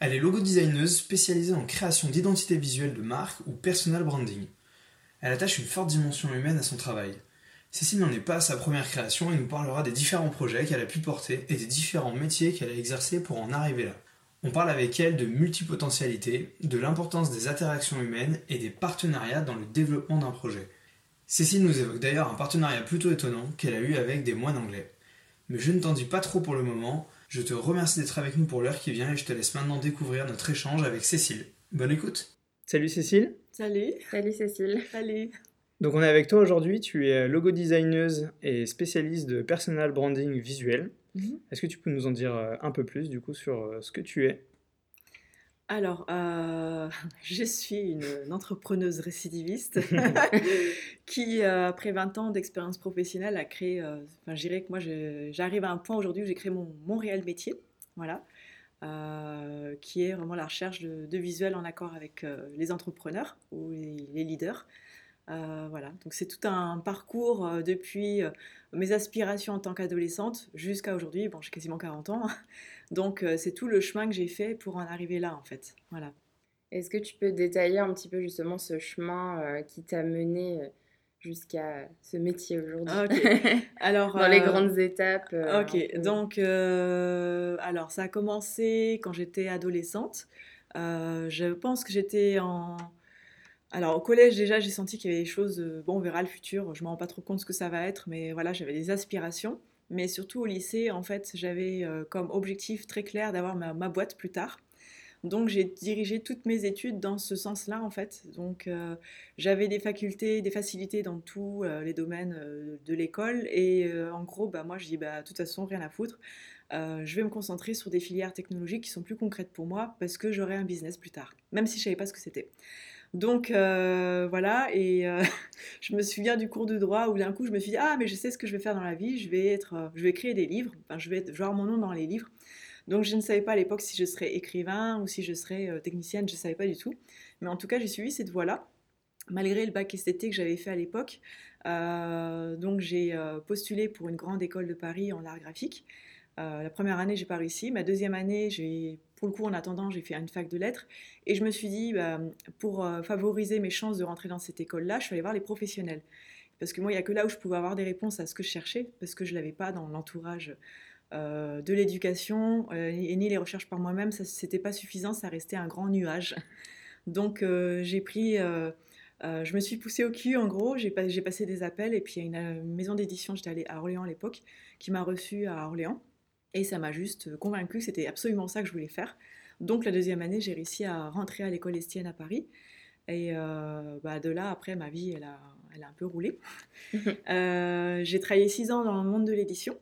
Elle est logo designeuse spécialisée en création d'identité visuelle de marque ou personal branding. Elle attache une forte dimension humaine à son travail. Cécile n'en est pas à sa première création et nous parlera des différents projets qu'elle a pu porter et des différents métiers qu'elle a exercés pour en arriver là. On parle avec elle de multipotentialité, de l'importance des interactions humaines et des partenariats dans le développement d'un projet. Cécile nous évoque d'ailleurs un partenariat plutôt étonnant qu'elle a eu avec des moines anglais. Mais je ne t'en dis pas trop pour le moment, je te remercie d'être avec nous pour l'heure qui vient et je te laisse maintenant découvrir notre échange avec Cécile. Bonne écoute. Salut Cécile. Salut. Salut Cécile. Salut. Donc on est avec toi aujourd'hui, tu es logo designeuse et spécialiste de personal branding visuel. Mhm. Est-ce que tu peux nous en dire euh, un peu plus du coup sur euh, ce que tu es? Alors, euh, je suis une, entrepreneuse récidiviste qui, après 20 ans d'expérience professionnelle, a créé, enfin, je dirais que moi, j'arrive à un point aujourd'hui où j'ai créé mon, mon, réel métier, voilà, qui est vraiment la recherche de, de visuels en accord avec les entrepreneurs ou les leaders. Euh, voilà, donc c'est tout un parcours euh, depuis euh, mes aspirations en tant qu'adolescente jusqu'à aujourd'hui. Bon, j'ai quasiment 40 ans, donc c'est tout le chemin que j'ai fait pour en arriver là, en fait. Voilà. Est-ce que tu peux détailler un petit peu justement ce chemin qui t'a mené jusqu'à ce métier aujourd'hui? Alors dans les grandes étapes. ok, donc alors ça a commencé quand j'étais adolescente. je pense que j'étais en alors au collège déjà j'ai senti qu'il y avait des choses, euh, bon on verra le futur, je me rends pas trop compte ce que ça va être, mais voilà j'avais des aspirations. Mais surtout au lycée en fait j'avais euh, comme objectif très clair d'avoir ma, boîte plus tard. Donc j'ai dirigé toutes mes études dans ce sens-là en fait. Donc euh, j'avais des facultés, des facilités dans tous les domaines de l'école et en gros bah moi je dis bah de toute façon rien à foutre. je vais me concentrer sur des filières technologiques qui sont plus concrètes pour moi parce que j'aurai un business plus tard, même si je savais pas ce que c'était. Donc euh, voilà, et euh, je me souviens du cours de droit où d'un coup je me suis dit ah mais je sais ce que je vais faire dans la vie, je vais être, euh, je vais créer des livres, je vais voir mon nom dans les livres. Donc je ne savais pas à l'époque si je serais écrivain ou si je serais technicienne, je ne savais pas du tout. Mais en tout cas j'ai suivi cette voie-là, malgré le bac esthétique que j'avais fait à l'époque. donc j'ai postulé pour une grande école de Paris en art graphique. la première année j'ai pas réussi, ma deuxième année j'ai pour le coup, en attendant, j'ai fait une fac de lettres. Et je me suis dit, bah, pour euh, favoriser mes chances de rentrer dans cette école-là, je suis allée voir les professionnels. Parce que moi, il n'y a que là où je pouvais avoir des réponses à ce que je cherchais, parce que je ne l'avais pas dans l'entourage euh, de l'éducation, euh, et ni les recherches par moi-même. Ce n'était pas suffisant, ça restait un grand nuage. Donc, j'ai pris. je me suis poussée au cul, en gros, j'ai passé des appels, et puis il y a une, maison d'édition, j'étais allée à Orléans à l'époque, qui m'a reçue à Orléans. Et ça m'a juste convaincu que c'était absolument ça que je voulais faire. Donc la deuxième année, j'ai réussi à rentrer à l'école Estienne à Paris. Et euh, bah, de là, après, ma vie, elle a, elle a un peu roulé. Euh, j'ai travaillé six ans dans le monde de l'édition.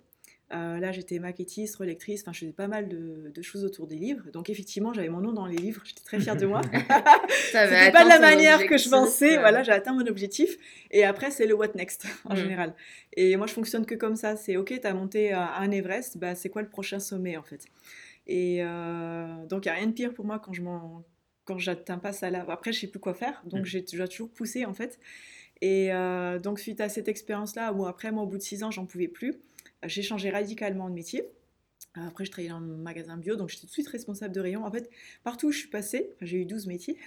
Euh, là, j'étais maquettiste, relectrice, enfin, je faisais pas mal de, choses autour des livres. Donc, effectivement, j'avais mon nom dans les livres, j'étais très fière de moi. C'était pas de la manière que je pensais. Voilà, j'ai atteint mon objectif. Et après, c'est le what next, en mm. général. Et moi, je fonctionne que comme ça. C'est OK, tu as monté un Everest, bah, c'est quoi le prochain sommet, en fait? Et euh, donc, il n'y a rien de pire pour moi quand je m'en quand j'atteins pas ça là. Après, je sais plus quoi faire, donc mm. j'ai toujours poussé en fait. Et euh, donc, suite à cette expérience-là, ou après, moi, au bout de six ans, j'en pouvais plus j'ai changé radicalement de métier. Après, je travaillais dans un magasin bio, donc j'étais tout de suite responsable de rayon. En fait, partout où je suis passée, j'ai eu 12 métiers.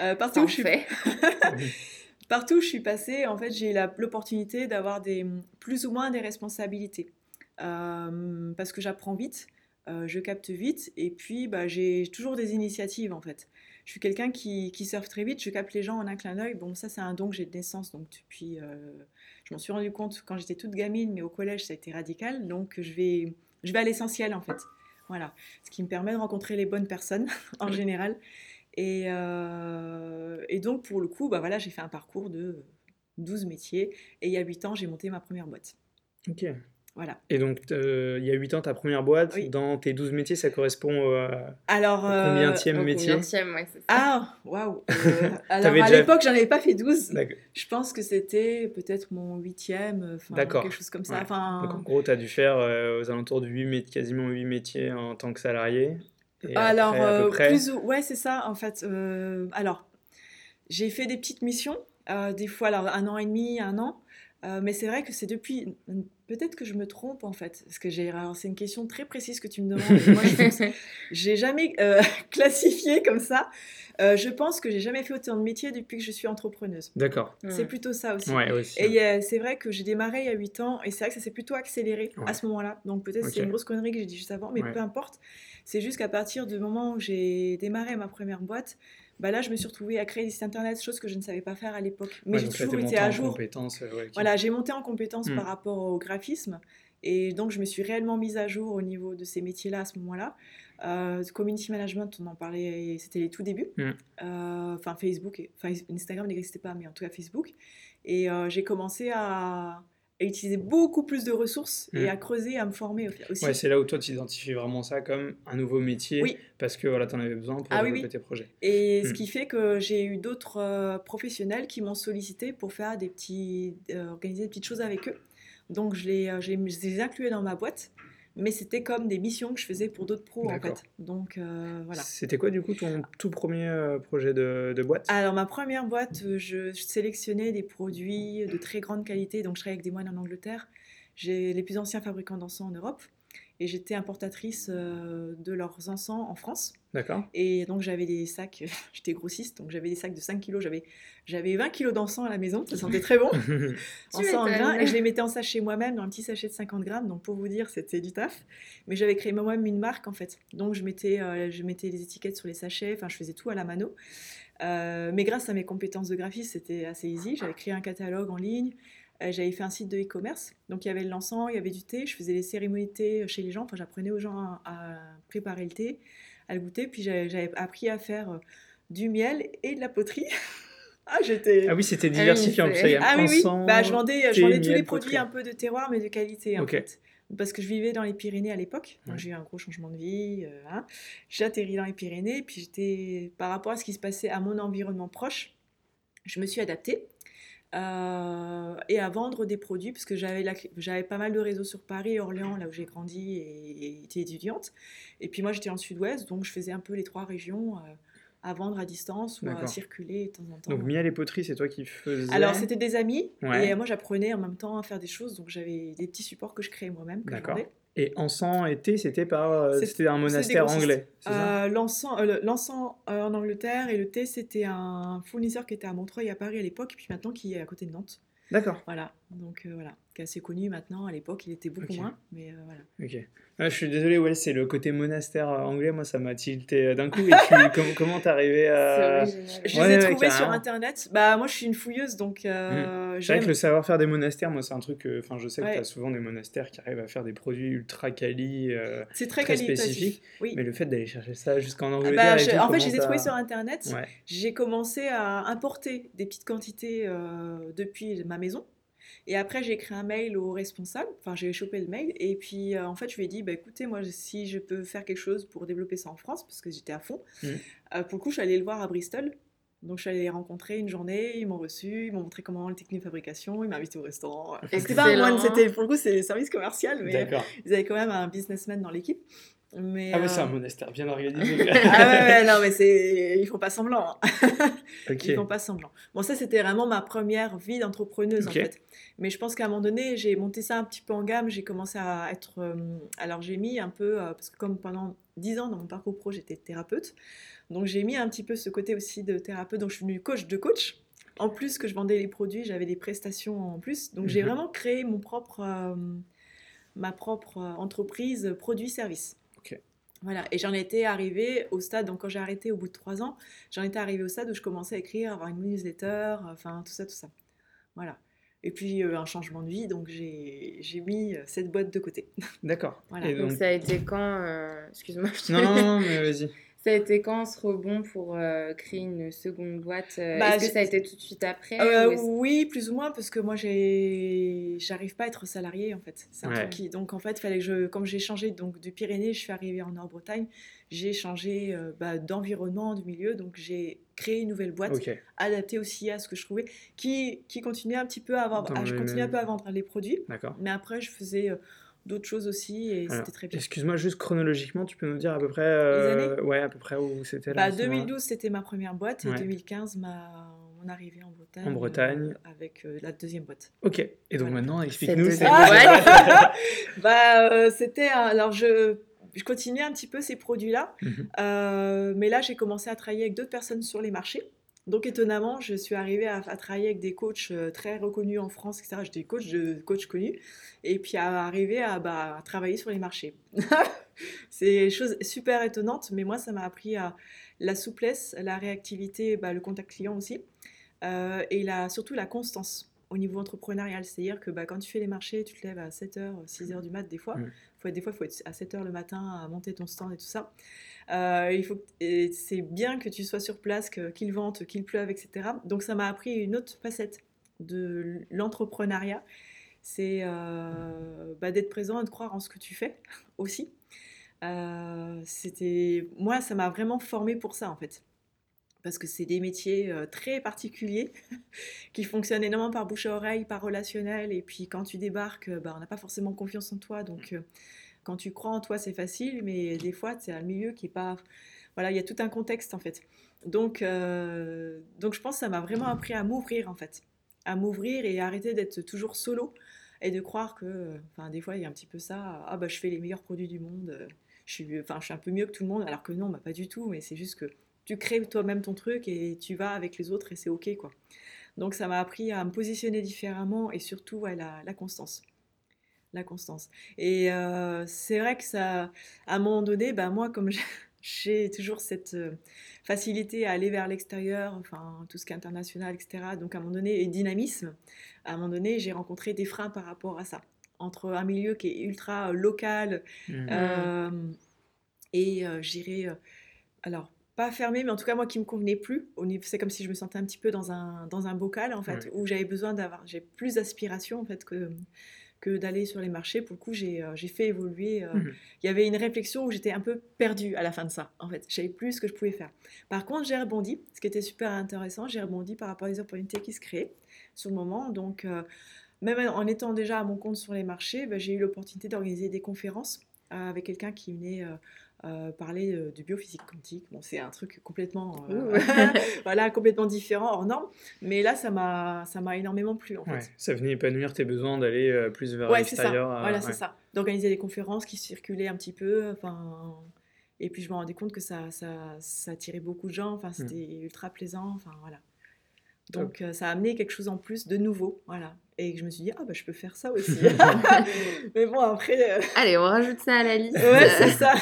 Euh, partout, où je suis... partout où je suis passée, en fait, j'ai eu l'opportunité d'avoir des, plus ou moins des responsabilités. Euh, parce que j'apprends vite, euh, je capte vite, et puis bah, j'ai toujours des initiatives, en fait. Je suis quelqu'un qui, qui surfe très vite, je capte les gens en un clin d'œil. Bon, ça, c'est un don que j'ai de naissance, donc depuis je m'en suis rendu compte quand j'étais toute gamine, mais au collège, ça a été radical. Donc, je vais, je vais à l'essentiel, en fait. Voilà. Ce qui me permet de rencontrer les bonnes personnes, en général. Et, euh, et, donc, pour le coup, bah voilà, j'ai fait un parcours de 12 métiers. Et il y a 8 ans, j'ai monté ma première boîte. Ok. Voilà. Et donc, il y a 8 ans, ta première boîte, dans tes 12 métiers, ça correspond alors, au combien euh, métier Ah, waouh Alors, à l'époque, j'en avais pas fait 12. Je pense que c'était peut-être mon huitième, quelque chose comme ça. Enfin... Donc, en gros, tu as dû faire aux alentours de 8 quasiment 8 métiers en tant que salarié. alors, plus ou... ouais, c'est ça, en fait. alors, j'ai fait des petites missions, des fois, alors un an et demi, un an. Mais c'est vrai que c'est depuis Peut-être que je me trompe en fait, parce que j'ai. c'est une question très précise que tu me demandes. Moi, je j'ai jamais euh, classifié comme ça. Euh, je pense que j'ai jamais fait autant de métiers depuis que je suis entrepreneuse. D'accord. C'est plutôt ça aussi. Et c'est vrai que j'ai démarré il y a 8 ans, et c'est vrai que ça s'est plutôt accéléré à ce moment-là. Donc peut-être c'est une grosse connerie que j'ai dit juste avant, mais peu importe. C'est juste qu'à partir du moment où j'ai démarré ma première boîte, bah là, je me suis retrouvée à créer des sites internet, chose que je ne savais pas faire à l'époque. Mais j'ai toujours été à jour. Euh, voilà, j'ai monté en compétences par hmm. rapport au graphisme. Et donc, je me suis réellement mise à jour au niveau de ces métiers-là à ce moment-là. Euh, community management, on en parlait, c'était les tout débuts. Hmm. Euh, enfin, Facebook, enfin, Instagram n'existait pas, mais en tout cas Facebook. Et j'ai commencé à, à utiliser beaucoup plus de ressources et mm. à creuser, à me former aussi. Ouais, c'est là où toi tu identifies vraiment ça comme un nouveau métier oui. parce que voilà, tu en avais besoin pour ah, développer tes projets. Et ce mm. qui fait que j'ai eu d'autres euh, professionnels qui m'ont sollicité pour faire des petits, euh, organiser des petites choses avec eux. Donc je les, euh, je les ai inclus dans ma boîte mais c'était comme des missions que je faisais pour d'autres pros en fait. Donc euh, voilà. C'était quoi du coup ton tout premier euh, projet de, de boîte? Alors ma première boîte, euh, je, sélectionnais des produits de très grande qualité, donc je travaillais avec des moines en Angleterre. J'ai les plus anciens fabricants d'encens en Europe et j'étais importatrice euh, de leurs encens en France. D'accord. Et donc j'avais des sacs, j'étais grossiste, donc j'avais des sacs de 5 kilos, j'avais, j'avais 20 kilos d'encens à la maison, ça sentait très bon. encens en grains, et je les mettais en sachet moi-même, dans un petit sachet de 50 grammes, donc pour vous dire, c'était du taf. Mais j'avais créé moi-même une marque en fait. Donc je mettais, euh, je mettais les étiquettes sur les sachets, enfin je faisais tout à la mano. Euh, mais grâce à mes compétences de graphiste, c'était assez easy. J'avais créé un catalogue en ligne, j'avais fait un site de e-commerce. Donc il y avait le l'encens, il y avait du thé. Je faisais les cérémonies de thé chez les gens. Enfin, j'apprenais aux gens à, préparer le thé, à le goûter. Puis j'avais appris à faire euh, du miel et de la poterie. ah, j'étais. Ah oui, c'était diversifié en plus. Ah oui, oui. Bah, je vendais, je vendais tous les produits un peu de terroir, mais de qualité en fait. Parce que je vivais dans les Pyrénées à l'époque. J'ai eu un gros changement de vie. Euh, hein. J'ai atterri dans les Pyrénées. Puis j'étais, par rapport à ce qui se passait à mon environnement proche, je me suis adaptée. Euh, et à vendre des produits, parce que j'avais, pas mal de réseaux sur Paris Orléans, là où j'ai grandi et, été étudiante. Et puis moi, j'étais en sud-ouest, donc je faisais un peu les trois régions euh, à vendre à distance ou à circuler de temps en temps. Donc miel et poterie, c'est toi qui faisais Alors, c'était des amis, et moi, j'apprenais en même temps à faire des choses, donc j'avais des petits supports que je créais moi-même, D'accord. Et encens et thé, c'était par, euh, c'était un monastère anglais. Euh, l'encens, euh, en Angleterre et le thé, c'était un fournisseur qui était à Montreuil à Paris à l'époque, puis maintenant qui est à côté de Nantes. D'accord. Voilà, donc voilà, qui est assez connu maintenant. À l'époque, il était beaucoup moins, mais voilà. Ok. Ah, je suis désolé, ouais, c'est le côté monastère anglais, moi ça m'a tilté euh, d'un coup. Et comment comment t'es arrivé à. Je les ai trouvés sur internet. Bah, moi je suis une fouilleuse donc. Euh, hmm. C'est vrai que le savoir-faire des monastères, moi c'est un truc. Enfin, je sais que tu as souvent des monastères qui arrivent à faire des produits ultra quali. Euh, c'est très, très spécifiques. Oui. Mais le fait d'aller chercher ça jusqu'en ah Angleterre. Bah, en fait, je les ai trouvés sur internet. J'ai commencé à importer des petites quantités depuis ma maison. Et après, j'ai écrit un mail au responsable, enfin, j'ai chopé le mail, et puis euh, en fait, je lui ai dit, bah, écoutez, moi, si je peux faire quelque chose pour développer ça en France, parce que j'étais à fond, mmh. euh, pour le coup, je suis allée le voir à Bristol. Donc, je suis allée les rencontrer une journée, ils m'ont reçu, ils m'ont montré comment les techniques de fabrication, ils m'ont invité au restaurant. C'était pas moi, c'était pour le coup, c'est service commercial, mais ils avaient quand même un businessman dans l'équipe. Mais, ah, mais c'est un euh, monastère bien organisé. ah ouais, non, mais c'est... ils font pas semblant. Hein. Ils font pas semblant. Bon, ça, c'était vraiment ma première vie d'entrepreneuse, en fait. Mais je pense qu'à un moment donné, j'ai monté ça un petit peu en gamme. J'ai commencé à être. Euh, alors, j'ai mis un peu. Euh, parce que, comme pendant 10 ans dans mon parcours pro, j'étais thérapeute. Donc, j'ai mis un petit peu ce côté aussi de thérapeute. Donc, je suis devenue coach de coach. En plus que je vendais les produits, j'avais des prestations en plus. Donc, j'ai mhm. vraiment créé mon propre, ma propre entreprise produit-service. Voilà, et j'en étais arrivée au stade, donc quand j'ai arrêté au bout de trois ans, j'en étais arrivée au stade où je commençais à écrire, avoir une newsletter, enfin tout ça, tout ça. Voilà. Et puis un changement de vie, donc j'ai mis euh, cette boîte de côté. D'accord. Voilà. donc... ça a été quand euh, Excuse-moi. Non, non, non, mais vas-y. Ça a été quand ce rebond pour euh, créer une seconde boîte euh, bah, Est-ce que ça a été tout de suite après euh, Oui, plus ou moins, parce que moi, j'arrive pas à être salarié en fait. C'est un truc qui... Donc en fait, fallait que je, comme j'ai changé donc du Pyrénées, je suis arrivée en Nord-Bretagne, j'ai changé bah, d'environnement, de milieu, donc j'ai créé une nouvelle boîte adaptée aussi à ce que je trouvais, qui, qui continuait un petit peu à avoir, je continuais un peu à vendre les produits, mais après je faisais d'autres choses aussi et c'était très bien. Excuse-moi, juste chronologiquement, tu peux nous dire à peu près, euh, ouais, à peu près où c'était bah, 2012, c'était ma première boîte et 2015, ma mon arrivée en Bretagne. En Bretagne. Euh, avec euh, la deuxième boîte. Ok. Et donc maintenant, explique-nous. Ah, bah, c'était alors je je continuais un petit peu ces produits-là, mhm. mais là j'ai commencé à travailler avec d'autres personnes sur les marchés. Donc étonnamment, je suis arrivée à, travailler avec des coachs euh, très reconnus en France, etc. J'étais coach de coach connus, et puis à arriver à, bah, travailler sur les marchés. c'est une chose super étonnante, mais moi ça m'a appris à la souplesse, la réactivité, bah, le contact client aussi, euh, et surtout la constance au niveau entrepreneurial. C'est-à-dire que bah, quand tu fais les marchés, tu te lèves à 7h, 6h du mat des fois. Faut, des fois, il faut être à 7h le matin à monter ton stand et tout ça. Euh, il faut, c'est bien que tu sois sur place, qu'il vente, qu'il pleuve, etc. Donc ça m'a appris une autre facette de l'entrepreneuriat, c'est euh, bah, d'être présent et de croire en ce que tu fais aussi. Euh, c'était moi, ça m'a vraiment formé pour ça en fait, parce que c'est des métiers très particuliers qui fonctionnent énormément par bouche à oreille, par relationnel, et puis quand tu débarques, bah, on n'a pas forcément confiance en toi, donc quand tu crois en toi, c'est facile, mais des fois, c'est un milieu qui est pas. Voilà, il y a tout un contexte en fait. Donc, euh, donc je pense que ça m'a vraiment appris à m'ouvrir en fait, à m'ouvrir et arrêter d'être toujours solo et de croire que, enfin, des fois, il y a un petit peu ça. Ah bah, je fais les meilleurs produits du monde. Je suis, enfin, je suis un peu mieux que tout le monde, alors que non, bah, pas du tout. Mais c'est juste que tu crées toi-même ton truc et tu vas avec les autres et c'est ok quoi. Donc ça m'a appris à me positionner différemment et surtout à la constance la constance. Et euh, c'est vrai que ça, à un moment donné, bah, moi, comme j'ai toujours cette euh, facilité à aller vers l'extérieur, enfin, tout ce qui est international, etc., donc à un moment donné, et dynamisme, à un moment donné, j'ai rencontré des freins par rapport à ça. Entre un milieu qui est ultra local mmh. euh, et j'irais, alors, pas fermé, mais en tout cas, moi qui me convenait plus. C'est comme si je me sentais un petit peu dans un, dans un bocal, en fait, où j'avais besoin d'avoir, j'ai plus d'aspiration, en fait, que que d'aller sur les marchés. Pour le coup, j'ai euh, fait évoluer. Euh, mmh il y avait une réflexion où j'étais un peu perdue à la fin de ça, en fait. Je savais plus ce que je pouvais faire. Par contre, j'ai rebondi, ce qui était super intéressant. J'ai rebondi par rapport aux opportunités qui se créaient sur le moment. Donc, euh, même en étant déjà à mon compte sur les marchés, bah, j'ai eu l'opportunité d'organiser des conférences avec quelqu'un qui venait euh, parler euh, du biophysique quantique. Bon, c'est un truc complètement, euh, voilà, complètement différent, hors norme. Mais là, ça m'a, ça m'a énormément plu en fait. Ça venait épanouir tes besoins d'aller plus vers l'extérieur. Voilà, c'est ça. D'organiser des conférences qui circulaient un petit peu. Enfin, et puis je me rendais compte que ça, ça, ça attirait beaucoup de gens. Enfin, mmh. c'était ultra plaisant. Enfin, voilà. Donc ça a amené quelque chose en plus de nouveau, voilà. Et je me suis dit, ah bah je peux faire ça aussi. Mais bon, après... Euh, Allez, on rajoute ça à la liste. ouais, c'est ça.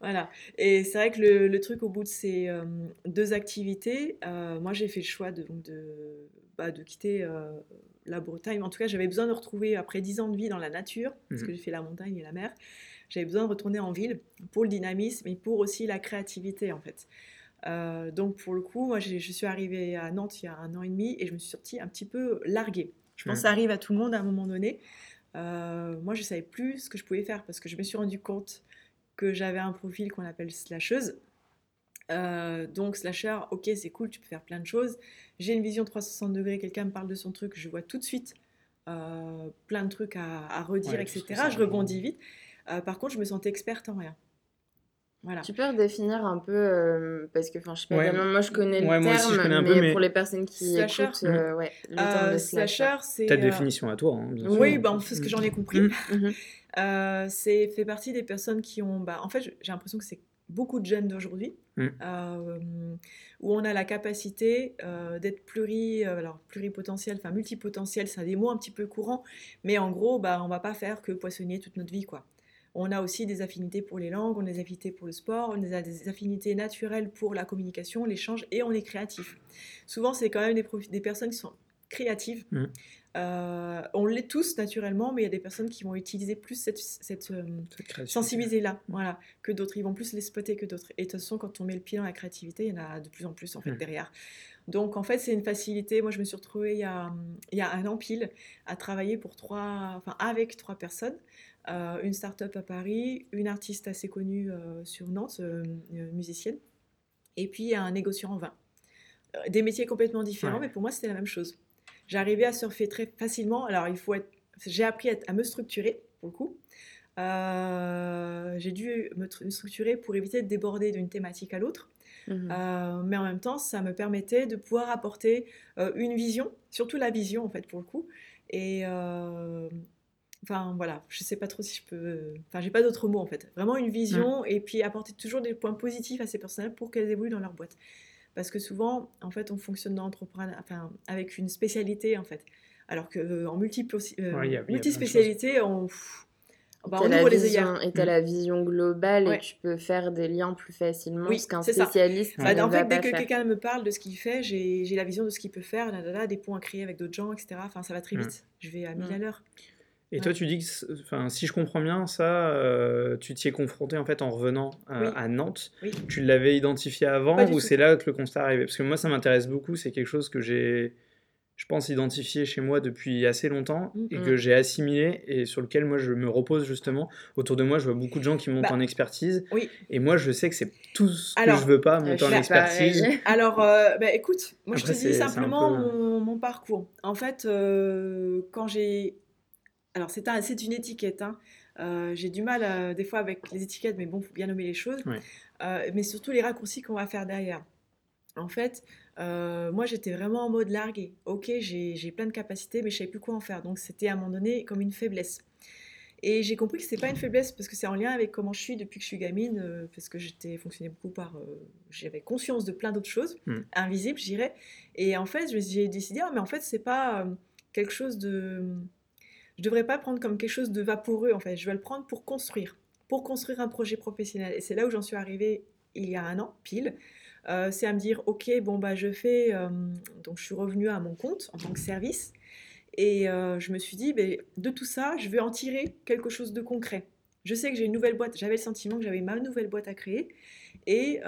voilà. Et c'est vrai que le, le, truc au bout de ces euh, deux activités, euh, moi j'ai fait le choix de, de, bah, de quitter la Bretagne. En tout cas, j'avais besoin de retrouver, après dix ans de vie dans la nature, parce que mhm. j'ai fait la montagne et la mer, j'avais besoin de retourner en ville pour le dynamisme et pour aussi la créativité en fait. Donc pour le coup, moi je suis arrivée à Nantes il y a un an et demi et je me suis sortie un petit peu larguée. Je pense que ça arrive à tout le monde à un moment donné. Euh, moi, je ne savais plus ce que je pouvais faire parce que je me suis rendu compte que j'avais un profil qu'on appelle slasheuse. Euh, donc, slasher, ok, c'est cool, tu peux faire plein de choses. J'ai une vision 360 degrés, quelqu'un me parle de son truc, je vois tout de suite euh, plein de trucs à, redire, etc. Je rebondis vite. par contre, je me sentais experte en rien. Tu peux redéfinir un peu, euh, parce que je sais pas moi je connais le terme, mais, pour les personnes qui écoutent, euh, ouais, le terme de slasher. c'est... Ta euh, définition à toi, hein, bien sûr. Oui, bah, c'est ce que j'en ai compris. Mm. Mm-hmm. c'est fait partie des personnes qui ont... Bah, en fait, j'ai l'impression que c'est beaucoup de jeunes d'aujourd'hui, mm. où on a la capacité d'être pluri, alors pluripotentiel, enfin multipotentiel, c'est des mots un petit peu courants, mais en gros, bah, on va pas faire que poissonnier toute notre vie, quoi. On a aussi des affinités pour les langues, on a des affinités pour le sport, on a des affinités naturelles pour la communication, l'échange, et on est créatif. Souvent, c'est quand même des, des, personnes qui sont créatives, mmh. Euh, on l'est tous naturellement, mais il y a des personnes qui vont utiliser plus cette, cette, euh, sensibilité-là voilà, que d'autres. Ils vont plus les spotter que d'autres. Et de toute façon, quand on met le pied dans la créativité, il y en a de plus en plus en fait, mmh. derrière. Donc en fait, c'est une facilité. Moi, je me suis retrouvée il y a, il y a un an pile à travailler pour trois, enfin, avec trois personnes. Euh, une start-up à Paris, une artiste assez connue sur Nantes, musicienne, et puis un négociant en vin. Des métiers complètement différents, mais pour moi, c'était la même chose. J'arrivais à surfer très facilement. Alors, il faut être. J'ai appris à, me structurer, pour le coup. Euh, j'ai dû me structurer pour éviter de déborder d'une thématique à l'autre. Mmh euh, mais en même temps, ça me permettait de pouvoir apporter euh, une vision, surtout la vision en fait pour le coup. Et enfin voilà, je sais pas trop si je peux. Enfin, j'ai pas d'autres mots en fait. Vraiment une vision mmh. et puis apporter toujours des points positifs à ces personnels pour qu'elles évoluent dans leur boîte. Parce que souvent, en fait, on fonctionne dans l'entrepreneuriat enfin, avec une spécialité, en fait. Alors qu'en euh, multiple, euh, multispécialité, on, bah, on ouvre les vision, Et tu as la vision globale et tu peux faire des liens plus facilement oui, qu'un spécialiste. Bah, en fait, dès que quelqu'un me parle de ce qu'il fait, j'ai la vision de ce qu'il peut faire, là, là, des points à créer avec d'autres gens, etc. Enfin, ça va très mm. vite. Je vais à 1000 mm. à l'heure. Et toi, tu dis que, enfin, si je comprends bien, ça, euh, tu t'y es confronté en fait en revenant à, Nantes. Tu l'avais identifié avant ou c'est là que le constat est arrivé? Parce que moi, ça m'intéresse beaucoup. C'est quelque chose que j'ai, je pense, identifié chez moi depuis assez longtemps et que j'ai assimilé et sur lequel moi je me repose justement. Autour de moi, je vois beaucoup de gens qui montent bah, en expertise. Et moi, je sais que c'est tout ce que je veux pas monter en expertise. Alors, euh, bah, écoute, moi, je te dis simplement mon, parcours. En fait, euh, quand j'ai alors, c'est un, une étiquette. Hein. Euh, j'ai du mal euh, des fois avec les étiquettes, mais bon, il faut bien nommer les choses. Euh, mais surtout les raccourcis qu'on va faire derrière. En fait, moi, j'étais vraiment en mode largué. Ok, j'ai plein de capacités, mais je savais plus quoi en faire. Donc, c'était à un moment donné comme une faiblesse. Et j'ai compris que ce n'était pas une faiblesse parce que c'est en lien avec comment je suis depuis que je suis gamine, parce que j'étais fonctionnais beaucoup par, j'avais conscience de plein d'autres choses, mmh. invisibles, j'irais. Et en fait, j'ai décidé, ah, mais en fait, c'est pas quelque chose de je devrais pas prendre comme quelque chose de vaporeux en fait. Je vais le prendre pour construire, pour construire un projet professionnel. Et c'est là où j'en suis arrivée il y a un an pile. Euh, c'est à me dire ok bon bah je fais euh, donc je suis revenue à mon compte en tant que service et euh, je me suis dit ben, de tout ça je vais en tirer quelque chose de concret. Je sais que j'ai une nouvelle boîte. J'avais le sentiment que j'avais ma nouvelle boîte à créer et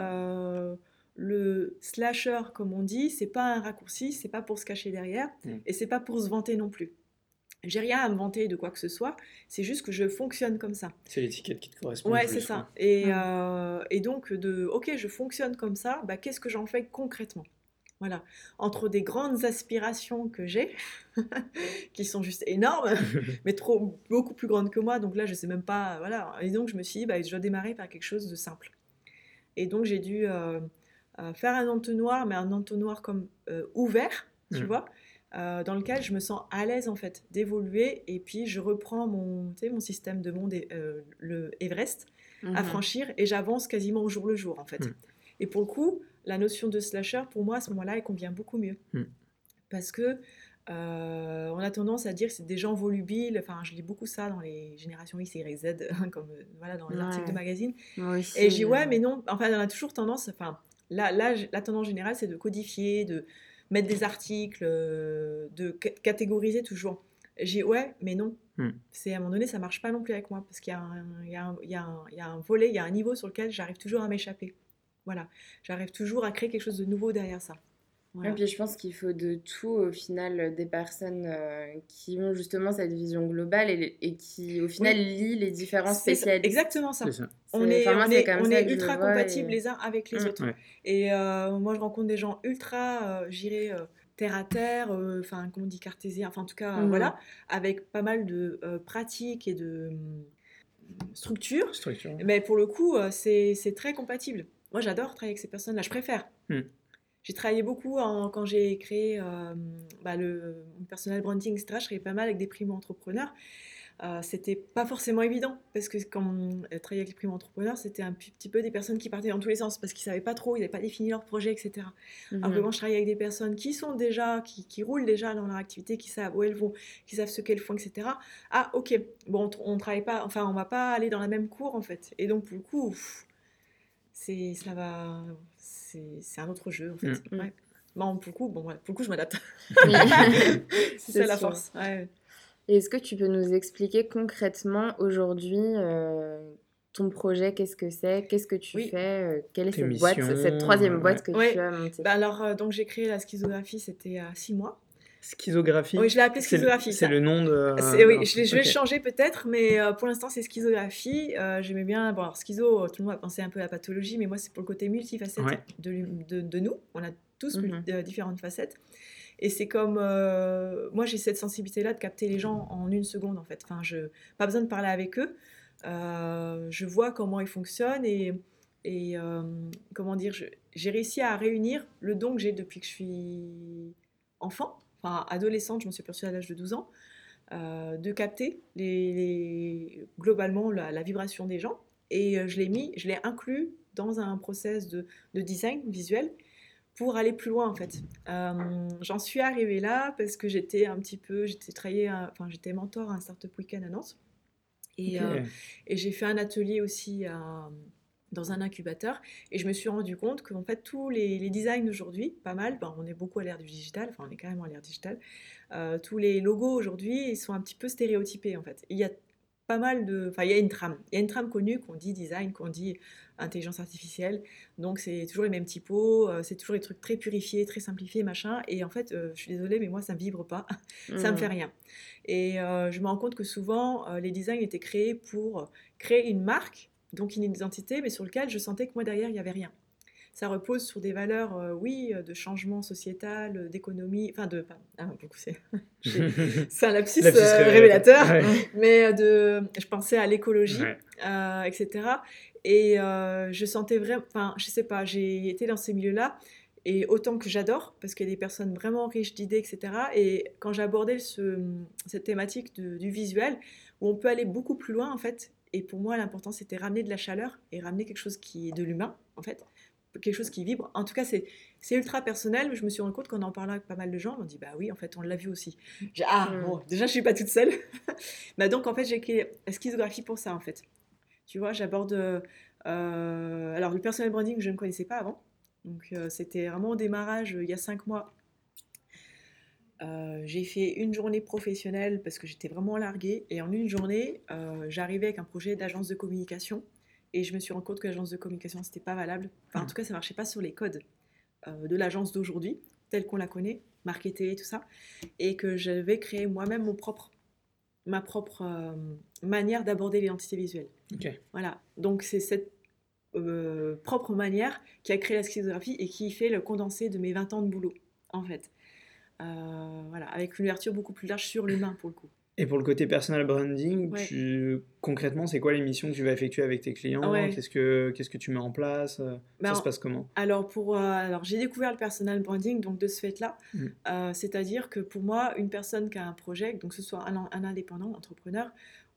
le slasher, comme on dit, c'est pas un raccourci, c'est pas pour se cacher derrière, mmh. et c'est pas pour se vanter non plus. J'ai rien à me vanter de quoi que ce soit, c'est juste que je fonctionne comme ça. C'est l'étiquette qui te correspond. Ouais, c'est ça. Et, euh, et, donc, de OK, je fonctionne comme ça, bah, qu'est-ce que j'en fais concrètement? Voilà. Entre des grandes aspirations que j'ai, qui sont juste énormes, mais trop, beaucoup plus grandes que moi, donc là, je sais même pas. Voilà. Et donc, je me suis dit, bah, je dois démarrer par quelque chose de simple. Et donc, j'ai dû euh, euh, faire un entonnoir, mais un entonnoir comme ouvert, tu mmh. vois euh, dans lequel je me sens à l'aise en fait d'évoluer et puis je reprends mon, mon système de monde, euh, le Everest, à mhm. franchir et j'avance quasiment au jour le jour en fait. Hmm. Et pour le coup, la notion de slasher, pour moi, à ce moment-là, elle convient beaucoup mieux. Hmm. Parce que euh, on a tendance à dire que c'est des gens volubiles. Enfin, je lis beaucoup ça dans les générations X, Y, Z, comme voilà, dans les articles de magazine. et je dis, ouais, mais non. Enfin, on a toujours tendance. Enfin, là, là la tendance générale, c'est de codifier, de, mettre des articles, euh, de catégoriser toujours. J'ai ouais, mais non. Hmm. C'est à un moment donné, ça marche pas non plus avec moi parce qu'il y, y, y, y, a un volet, il y a un niveau sur lequel j'arrive toujours à m'échapper. Voilà, j'arrive toujours à créer quelque chose de nouveau derrière ça. Et puis je pense qu'il faut de tout au final des personnes euh, qui ont justement cette vision globale et, qui au final lient les différents spécialistes. Exactement ça. On est, on est, on est ultra compatibles les uns avec les mmh, autres. Et euh, moi je rencontre des gens ultra, euh, j'irais terre à terre, enfin comment on dit cartésien, enfin en tout cas mmh. voilà, avec pas mal de pratiques et de structures. Structure. Mais pour le coup c'est très compatible. Moi j'adore travailler avec ces personnes-là, je préfère. Mmh. J'ai travaillé beaucoup quand j'ai créé euh, bah, le personnel branding, etc. Je travaillais pas mal avec des primo-entrepreneurs. Euh, c'était pas forcément évident parce que quand on travaillait avec les primo-entrepreneurs, c'était un petit peu des personnes qui partaient dans tous les sens parce qu'ils savaient pas trop, ils n'avaient pas défini leur projet, etc. Alors que je travaille avec des personnes qui sont déjà, qui, qui, roulent déjà dans leur activité, qui savent où elles vont, qui savent ce qu'elles font, etc. Ah, ok, bon, on, travaille pas, enfin, on va pas aller dans la même cour en fait. Et donc, pour le coup, c'est ça va c'est un autre jeu en fait. Mm. Bon, pour le coup, bon, pour le coup je m'adapte. c'est ça la force. Est-ce que tu peux nous expliquer concrètement aujourd'hui euh, ton projet, qu'est-ce que c'est, qu'est-ce que tu fais, euh, quelle est cette boîte, cette troisième boîte que tu as montée? Bah Alors, euh, donc j'ai créé la schizographie, c'était à six mois. Schizographie Oui, je l'ai appelé schizographie. C'est le, nom de. oui, je, vais changer peut-être, mais pour l'instant c'est schizographie. J'aimais bien. Bon, alors schizo, tout le monde a pensé un peu à la pathologie, mais moi c'est pour le côté multifacette de, de, de, nous. On a tous mmh différentes facettes. Et c'est comme. Euh, moi, j'ai cette sensibilité-là de capter les gens en une seconde, en fait. Enfin, je, pas besoin de parler avec eux. Euh, je vois comment ils fonctionnent et, et euh, comment dire, j'ai réussi à réunir le don que j'ai depuis que je suis enfant, enfin adolescente, je me suis perçue à l'âge de 12 ans, de capter les, globalement la, vibration des gens. Et je l'ai mis, je l'ai inclus dans un process de, de design visuel pour aller plus loin en fait. Euh, j'en suis arrivée là parce que j'étais un petit peu, j'étais travaillé, enfin j'étais mentor à un startup week-end à Nantes et, euh, et j'ai fait un atelier aussi dans un incubateur et je me suis rendu compte qu'en fait tous les, les designs aujourd'hui, pas mal, ben, on est beaucoup à l'ère du digital, enfin on est carrément à l'ère digital, euh, tous les logos aujourd'hui ils sont un petit peu stéréotypés en fait. Il y a pas mal de, enfin il y a une trame, il y a une trame connue qu'on dit design, qu'on dit intelligence artificielle. Donc c'est toujours les mêmes typos, euh, c'est toujours des trucs très purifiés, très simplifiés, machin. Et en fait, euh, je suis désolée, mais moi ça ne vibre pas, ça me fait mmh. rien. Et euh, je me rends compte que souvent les designs étaient créés pour créer une marque, donc une identité, mais sur lequel je sentais que moi derrière il n'y avait rien ça repose sur des valeurs, oui, de changement sociétal, d'économie, enfin de, ah, c'est, c'est un lapsus, révélateur, mais de, je pensais à l'écologie, etc. Et euh, je sentais vraiment, enfin, je sais pas, j'ai été dans ces milieux-là, et autant que j'adore, parce qu'il y a des personnes vraiment riches d'idées, etc. Et quand j'ai abordé ce, cette thématique du visuel, où on peut aller beaucoup plus loin, en fait, et pour moi, l'important, c'était ramener de la chaleur et ramener quelque chose qui est de l'humain, en fait, quelque chose qui vibre. En tout cas, c'est ultra personnel, mais je me suis rendu compte qu'en en parlant avec pas mal de gens, on dit, bah oui, en fait, on l'a vu aussi. J'ai, ah, mmh. bon, déjà, je suis pas toute seule. bah donc, en fait, j'ai écrit la schizographie pour ça, en fait. Tu vois, j'aborde. Euh, alors, le personal branding, je ne connaissais pas avant. Donc, euh, c'était vraiment au démarrage il y a cinq mois. Euh, j'ai fait une journée professionnelle parce que j'étais vraiment larguée. Et en une journée, j'arrivais avec un projet d'agence de communication. Et je me suis rendu compte que l'agence de communication, c'était pas valable. Enfin, en tout cas, ça marchait pas sur les codes de l'agence d'aujourd'hui, telle qu'on la connaît, marketer et tout ça. Et que j'avais créé moi-même mon propre ma propre euh, manière d'aborder l'identité visuelle. Voilà. Donc c'est cette euh, propre manière qui a créé la schizographie et qui fait le condensé de mes 20 ans de boulot, en fait. Euh, voilà, avec une ouverture beaucoup plus large sur l'humain pour le coup. Et pour le côté personal branding, concrètement, c'est quoi les missions que tu vas effectuer avec tes clients? Qu'est-ce que qu'est-ce que tu mets en place? Euh, Ça ben, se passe comment? Alors pour euh, alors j'ai découvert le personal branding donc de ce fait-là, mmh. euh, c'est-à-dire que pour moi, une personne qui a un projet, donc que ce soit un, un indépendant, entrepreneur,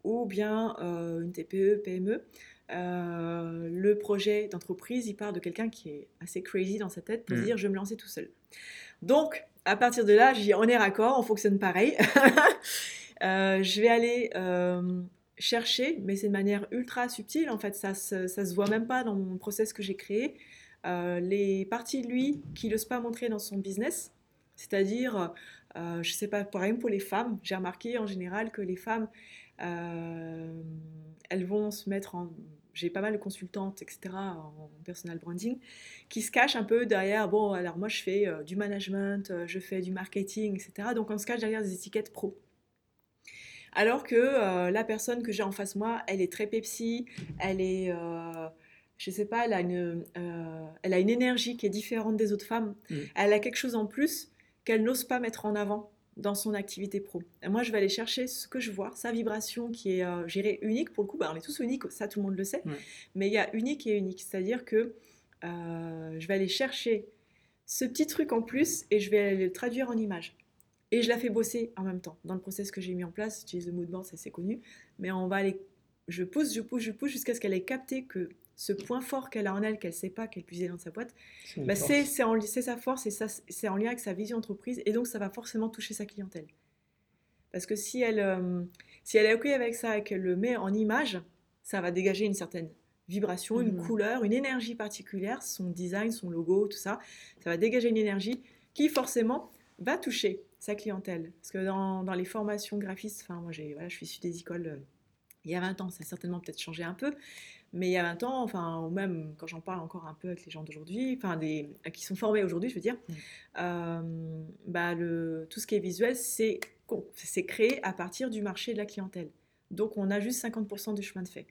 ou bien une TPE, PME, le projet d'entreprise, il part de quelqu'un qui est assez crazy dans sa tête pour mmh. dire je vais me lancer tout seul. Donc à partir de là, on est raccord, on fonctionne pareil. Euh, je vais aller euh, chercher, mais c'est de manière ultra subtile. En fait, ça, ça, se voit même pas dans mon process que j'ai créé. Euh, les parties de lui qu'il n'ose pas montrer dans son business, c'est-à-dire, je sais pas, par exemple pour les femmes, j'ai remarqué en général que les femmes, elles vont se mettre en j'ai pas mal de consultantes, etc., en personal branding, qui se cachent un peu derrière, bon, alors moi je fais du management, je fais du marketing, etc. Donc on se cache derrière des étiquettes pro. Alors que euh, la personne que j'ai en face de moi, elle est très Pepsi, elle est, euh, je sais pas, elle a, une, euh, elle a une énergie qui est différente des autres femmes. Mm. Elle a quelque chose en plus qu'elle n'ose pas mettre en avant dans son activité pro. Et moi, je vais aller chercher ce que je vois, sa vibration qui est euh, gérée unique. Pour le coup, bah, on est tous uniques, ça tout le monde le sait. Mais il y a unique et unique. C'est-à-dire que je vais aller chercher ce petit truc en plus et je vais le traduire en image. Et je la fais bosser en même temps. Dans le process que j'ai mis en place, j'utilise le mood board, c'est connu. Mais on va aller, je pousse, je pousse, je pousse jusqu'à ce qu'elle ait capté que ce point fort qu'elle a en elle, qu'elle ne sait pas, qu'elle puisait dans sa boîte, bah c'est sa force et c'est en lien avec sa vision entreprise. Et donc, ça va forcément toucher sa clientèle. Parce que si elle, euh, si elle est OK avec ça et qu'elle le met en image, ça va dégager une certaine vibration, une mmh couleur, une énergie particulière, son design, son logo, tout ça. Ça va dégager une énergie qui forcément va toucher sa clientèle. Parce que dans, dans les formations graphistes, enfin moi voilà, je suis issue des écoles euh, il y a 20 ans, ça a certainement peut-être changé un peu, mais il y a 20 ans, enfin, ou même quand j'en parle encore un peu avec les gens d'aujourd'hui, enfin, des, qui sont formés aujourd'hui, je veux dire, mmh. euh, bah, le, tout ce qui est visuel, c'est, c'est créé à partir du marché de la clientèle. Donc, on a juste 50% du chemin de fait.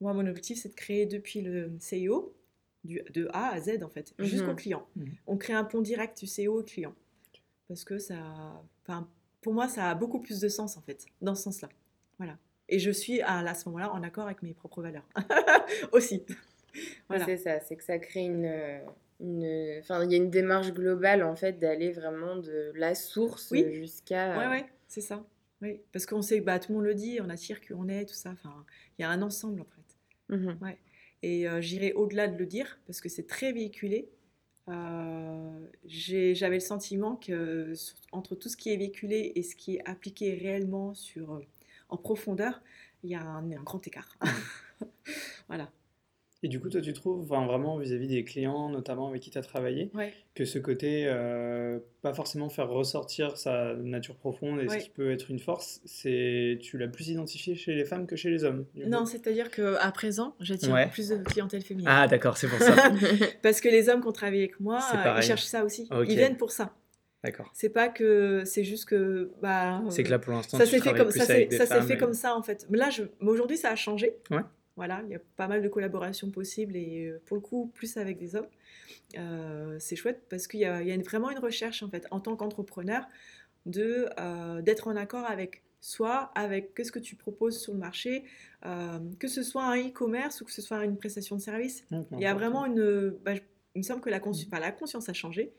Moi, mon objectif, c'est de créer depuis le CIO, du, de A à Z, en fait, jusqu'au mmh client. Mmh. On crée un pont direct du CEO au client. Parce que ça, enfin, pour moi, ça a beaucoup plus de sens, en fait, dans ce sens-là. Voilà. Et je suis à, ce moment-là en accord avec mes propres valeurs aussi. Voilà. C'est ça, c'est que ça crée une, une... Enfin, il y a une démarche globale en fait d'aller vraiment de la source jusqu'à. Oui, ouais, c'est ça. Oui, parce qu'on sait que bah, tout le monde le dit, on attire qui on est, tout ça. Enfin, il y a un ensemble en fait. Mmh ouais. Et euh, j'irai au-delà de le dire parce que c'est très véhiculé. Euh, j'avais le sentiment que entre tout ce qui est véhiculé et ce qui est appliqué réellement sur euh, en profondeur, il y a un, grand écart. voilà. Et du coup, toi, tu trouves, enfin, vraiment vis-à-vis des clients, notamment avec qui tu as travaillé, que ce côté, euh, pas forcément faire ressortir sa nature profonde et ce qui peut être une force, c'est tu l'as plus identifié chez les femmes que chez les hommes Non, c'est-à-dire qu'à présent, j'attire plus de clientèle féminine. Ah, d'accord, c'est pour ça. Parce que les hommes qui ont travaillé avec moi, ils cherchent ça aussi. Ils viennent pour ça. D'accord. C'est pas que c'est juste que bah c'est que là pour l'instant ça s'est fait comme ça s'est fait comme ça en fait. Mais là je aujourd'hui ça a changé. Ouais. Voilà, il y a pas mal de collaborations possibles et euh, pour le coup plus avec des hommes. Euh, c'est chouette parce qu'il y a, y a vraiment une recherche en fait en tant qu'entrepreneur de euh, d'être en accord avec soit avec qu'est-ce que tu proposes sur le marché, que ce soit un e-commerce ou que ce soit une prestation de service. il y a vraiment une, bah, il me semble que la, conscience, mmh. la conscience a changé.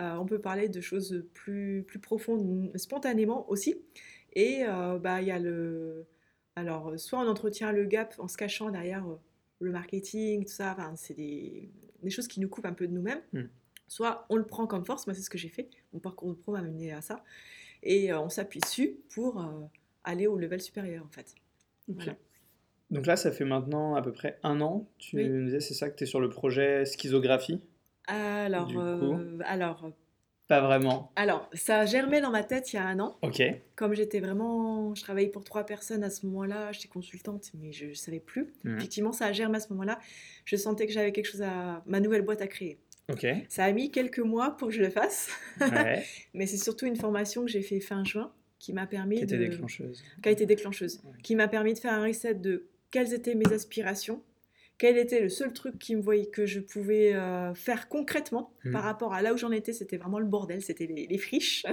Euh, on peut parler de choses plus, plus profondes spontanément aussi. Et euh, bah, il y a le. Alors, soit on entretient le gap en se cachant derrière euh, le marketing, tout ça, enfin, c'est des, des, choses qui nous coupent un peu de nous-mêmes. Hmm. Soit on le prend comme force, moi c'est ce que j'ai fait, mon parcours de pro m'a mené à ça, et on s'appuie dessus pour aller au level supérieur en fait. Donc là, ça fait maintenant à peu près un an, tu nous disais, c'est ça que tu es sur le projet Schizographie? Alors, euh, alors. Pas vraiment. Alors, ça a germé dans ma tête il y a un an. Ok. Comme j'étais vraiment, je travaillais pour trois personnes à ce moment-là, j'étais consultante, mais je ne savais plus. Mmh. Effectivement, ça a germé à ce moment-là. Je sentais que j'avais quelque chose à, ma nouvelle boîte à créer. Ok. Ça a mis quelques mois pour que je le fasse. Ouais. mais c'est surtout une formation que j'ai fait fin juin qui m'a permis qui de. déclencheuse. Qui a été déclencheuse. Qui m'a permis de faire un reset de quelles étaient mes aspirations quel était le seul truc qui me voyait que je pouvais euh, faire concrètement hmm. par rapport à là où j'en étais C'était vraiment le bordel, c'était les, friches.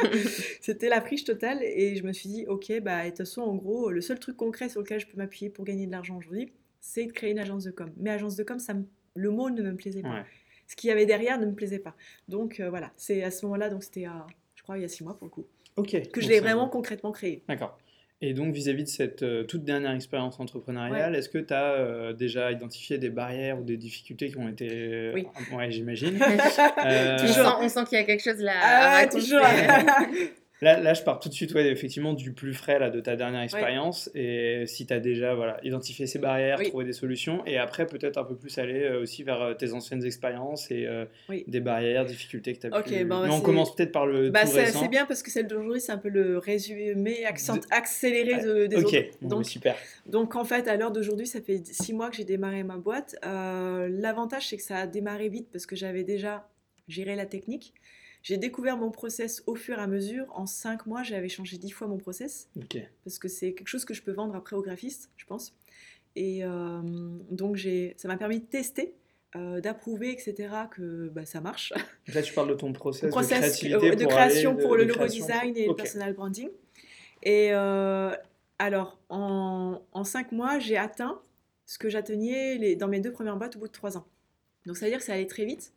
c'était la friche totale. Et je me suis dit, ok, bah, de toute façon, en gros, le seul truc concret sur lequel je peux m'appuyer pour gagner de l'argent aujourd'hui, c'est de créer une agence de com. Mais agence de com, ça le mot ne me plaisait pas. Ce qu'il y avait derrière ne me plaisait pas. Donc euh, voilà, c'est à ce moment-là, donc c'était, je crois, il y a six mois pour le coup. Ok. Que je l'ai vraiment concrètement créé. D'accord. Et donc, vis-à-vis de cette euh, toute dernière expérience entrepreneuriale, est-ce que tu as euh, déjà identifié des barrières ou des difficultés qui ont été. Oui. Ouais, j'imagine. euh... on sent, qu'il y a quelque chose là ah, à Toujours. Là, là, je pars tout de suite, ouais, effectivement, du plus frais là, de ta dernière expérience. Et si tu as déjà voilà, identifié ces barrières, trouvé des solutions, et après, peut-être un peu plus aller euh, aussi vers euh, tes anciennes expériences et euh, des barrières, difficultés que tu as pu. Bah, Mais on commence peut-être par le. Bah, c'est bien parce que celle d'aujourd'hui, c'est un peu le résumé accent, accéléré de, des autres. Donc, super. Donc, en fait, à l'heure d'aujourd'hui, ça fait six mois que j'ai démarré ma boîte. L'avantage, c'est que ça a démarré vite parce que j'avais déjà géré la technique. J'ai découvert mon process au fur et à mesure. En cinq mois, j'avais changé dix fois mon process. Parce que c'est quelque chose que je peux vendre après aux graphistes, je pense. Et euh, donc, ça m'a permis de tester, euh, d'approuver, etc., que bah, ça marche. Là, tu parles de ton process, de, créativité euh, de création pour le logo design et le personal branding. Et alors, en, en, cinq mois, j'ai atteint ce que j'atteignais dans mes deux premières boîtes au bout de trois ans. Donc, ça veut dire que ça allait très vite.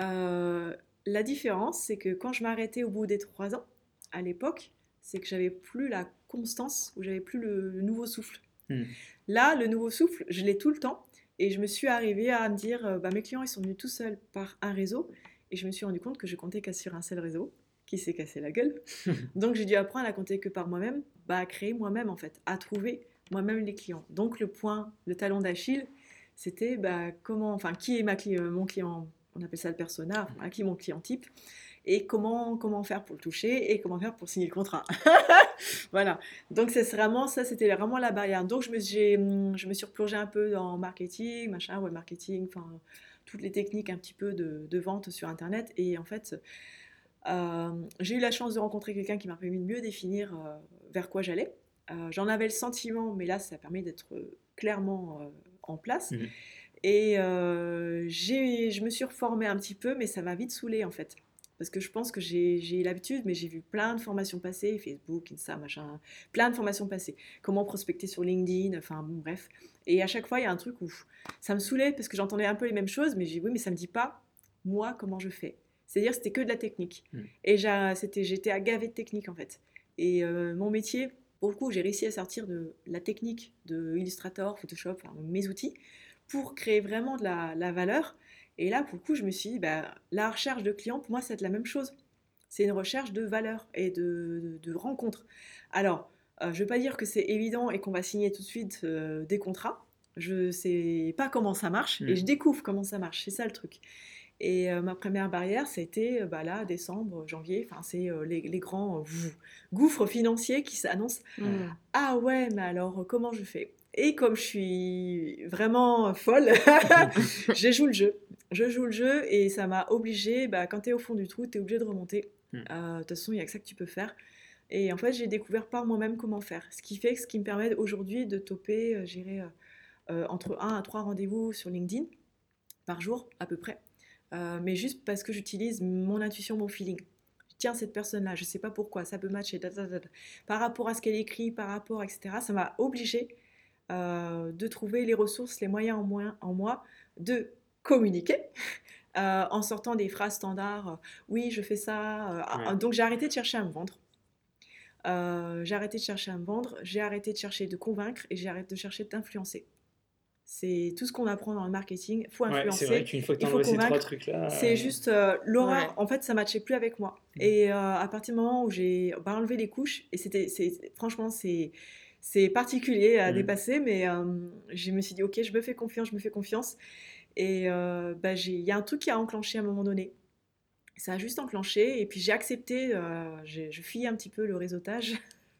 Euh, la différence, c'est que quand je m'arrêtais au bout des trois ans, à l'époque, c'est que j'avais plus la constance ou j'avais plus le, nouveau souffle. Hmm. Là, le nouveau souffle, je l'ai tout le temps. Et je me suis arrivée à me dire, euh, bah, mes clients, ils sont venus tout seuls par un réseau. Et je me suis rendu compte que je comptais qu'à sur un seul réseau qui s'est cassé la gueule. Donc j'ai dû apprendre à compter que par moi-même, bah, à créer moi-même en fait, à trouver moi-même les clients. Donc le point, le talon d'Achille, c'était bah, comment, enfin, qui est ma, mon client? On appelle ça le persona, qui est mon client type. et comment, comment faire pour le toucher et comment faire pour signer le contrat. voilà. Donc c'est vraiment ça, c'était vraiment la barrière. Donc je me, je me suis replongée un peu dans marketing, machin, web marketing, enfin toutes les techniques un petit peu de, de vente sur Internet. Et en fait, euh, j'ai eu la chance de rencontrer quelqu'un qui m'a permis de mieux définir euh, vers quoi j'allais. Euh, j'en avais le sentiment, mais là, ça permet d'être clairement en place. Mmh. Et je me suis reformée un petit peu, mais ça m'a vite saoulée en fait. Parce que je pense que j'ai l'habitude, mais j'ai vu plein de formations passer, Facebook, Insta, machin, plein de formations passer. Comment prospecter sur LinkedIn, enfin bon, bref. Et à chaque fois, il y a un truc où ça me saoulait parce que j'entendais un peu les mêmes choses, mais j'ai oui, mais ça me dit pas, moi, comment je fais. C'est-à-dire, c'était que de la technique. Hmm. Et j'étais agavé de technique, en fait. Et euh, mon métier, pour le coup, j'ai réussi à sortir de la technique de Illustrator, Photoshop, enfin, mes outils, pour créer vraiment de la, valeur. Et là, pour le coup, je me suis dit, bah, la recherche de clients, pour moi, c'est la même chose. C'est une recherche de valeur et de, de, rencontres. Alors, euh, je ne veux pas dire que c'est évident et qu'on va signer tout de suite euh, des contrats. Je ne sais pas comment ça marche et hmm. je découvre comment ça marche. C'est ça le truc. Et euh, ma première barrière, c'était bah là, décembre, janvier, enfin, c'est les, les, grands gouffres financiers qui s'annoncent. Hmm. Ah ouais, mais alors comment je fais? Et comme je suis vraiment folle, j'ai joué le jeu. Je joue le jeu et ça m'a obligé, bah, quand tu es au fond du trou, tu es obligé de remonter. Hmm. De toute façon, il n'y a que ça que tu peux faire. Et en fait, j'ai découvert par moi-même comment faire. Ce qui fait ce qui me permet aujourd'hui de toper, euh, euh, euh, entre 1 à 3 rendez-vous sur LinkedIn par jour, à peu près. Euh, mais juste parce que j'utilise mon intuition, mon feeling. Tiens, cette personne-là, je ne sais pas pourquoi, ça peut matcher. Par rapport à ce qu'elle écrit, par rapport, etc., ça m'a obligé de trouver les ressources, les moyens en, moi, en moi de communiquer. en sortant des phrases standards, oui, je fais ça. Donc j'ai arrêté de chercher à me vendre. Euh, j'ai arrêté de chercher à me vendre, j'ai arrêté de chercher de convaincre et j'ai arrêté de chercher d'influencer. C'est tout ce qu'on apprend dans le marketing. Il faut influencer. Ouais, c'est fois que il faut convaincre. C'est euh, juste euh, l'horreur. En fait, ça matchait plus avec moi. Mm. Et à partir du moment où j'ai bah, enlevé les couches, et c'était, franchement, c'est c'est particulier à mm. dépasser, mais je me suis dit, ok, je me fais confiance, je me fais confiance. Et bah, il y a un truc qui a enclenché à un moment donné ça a juste enclenché. Et puis j'ai accepté, euh, je fuyais un petit peu le réseautage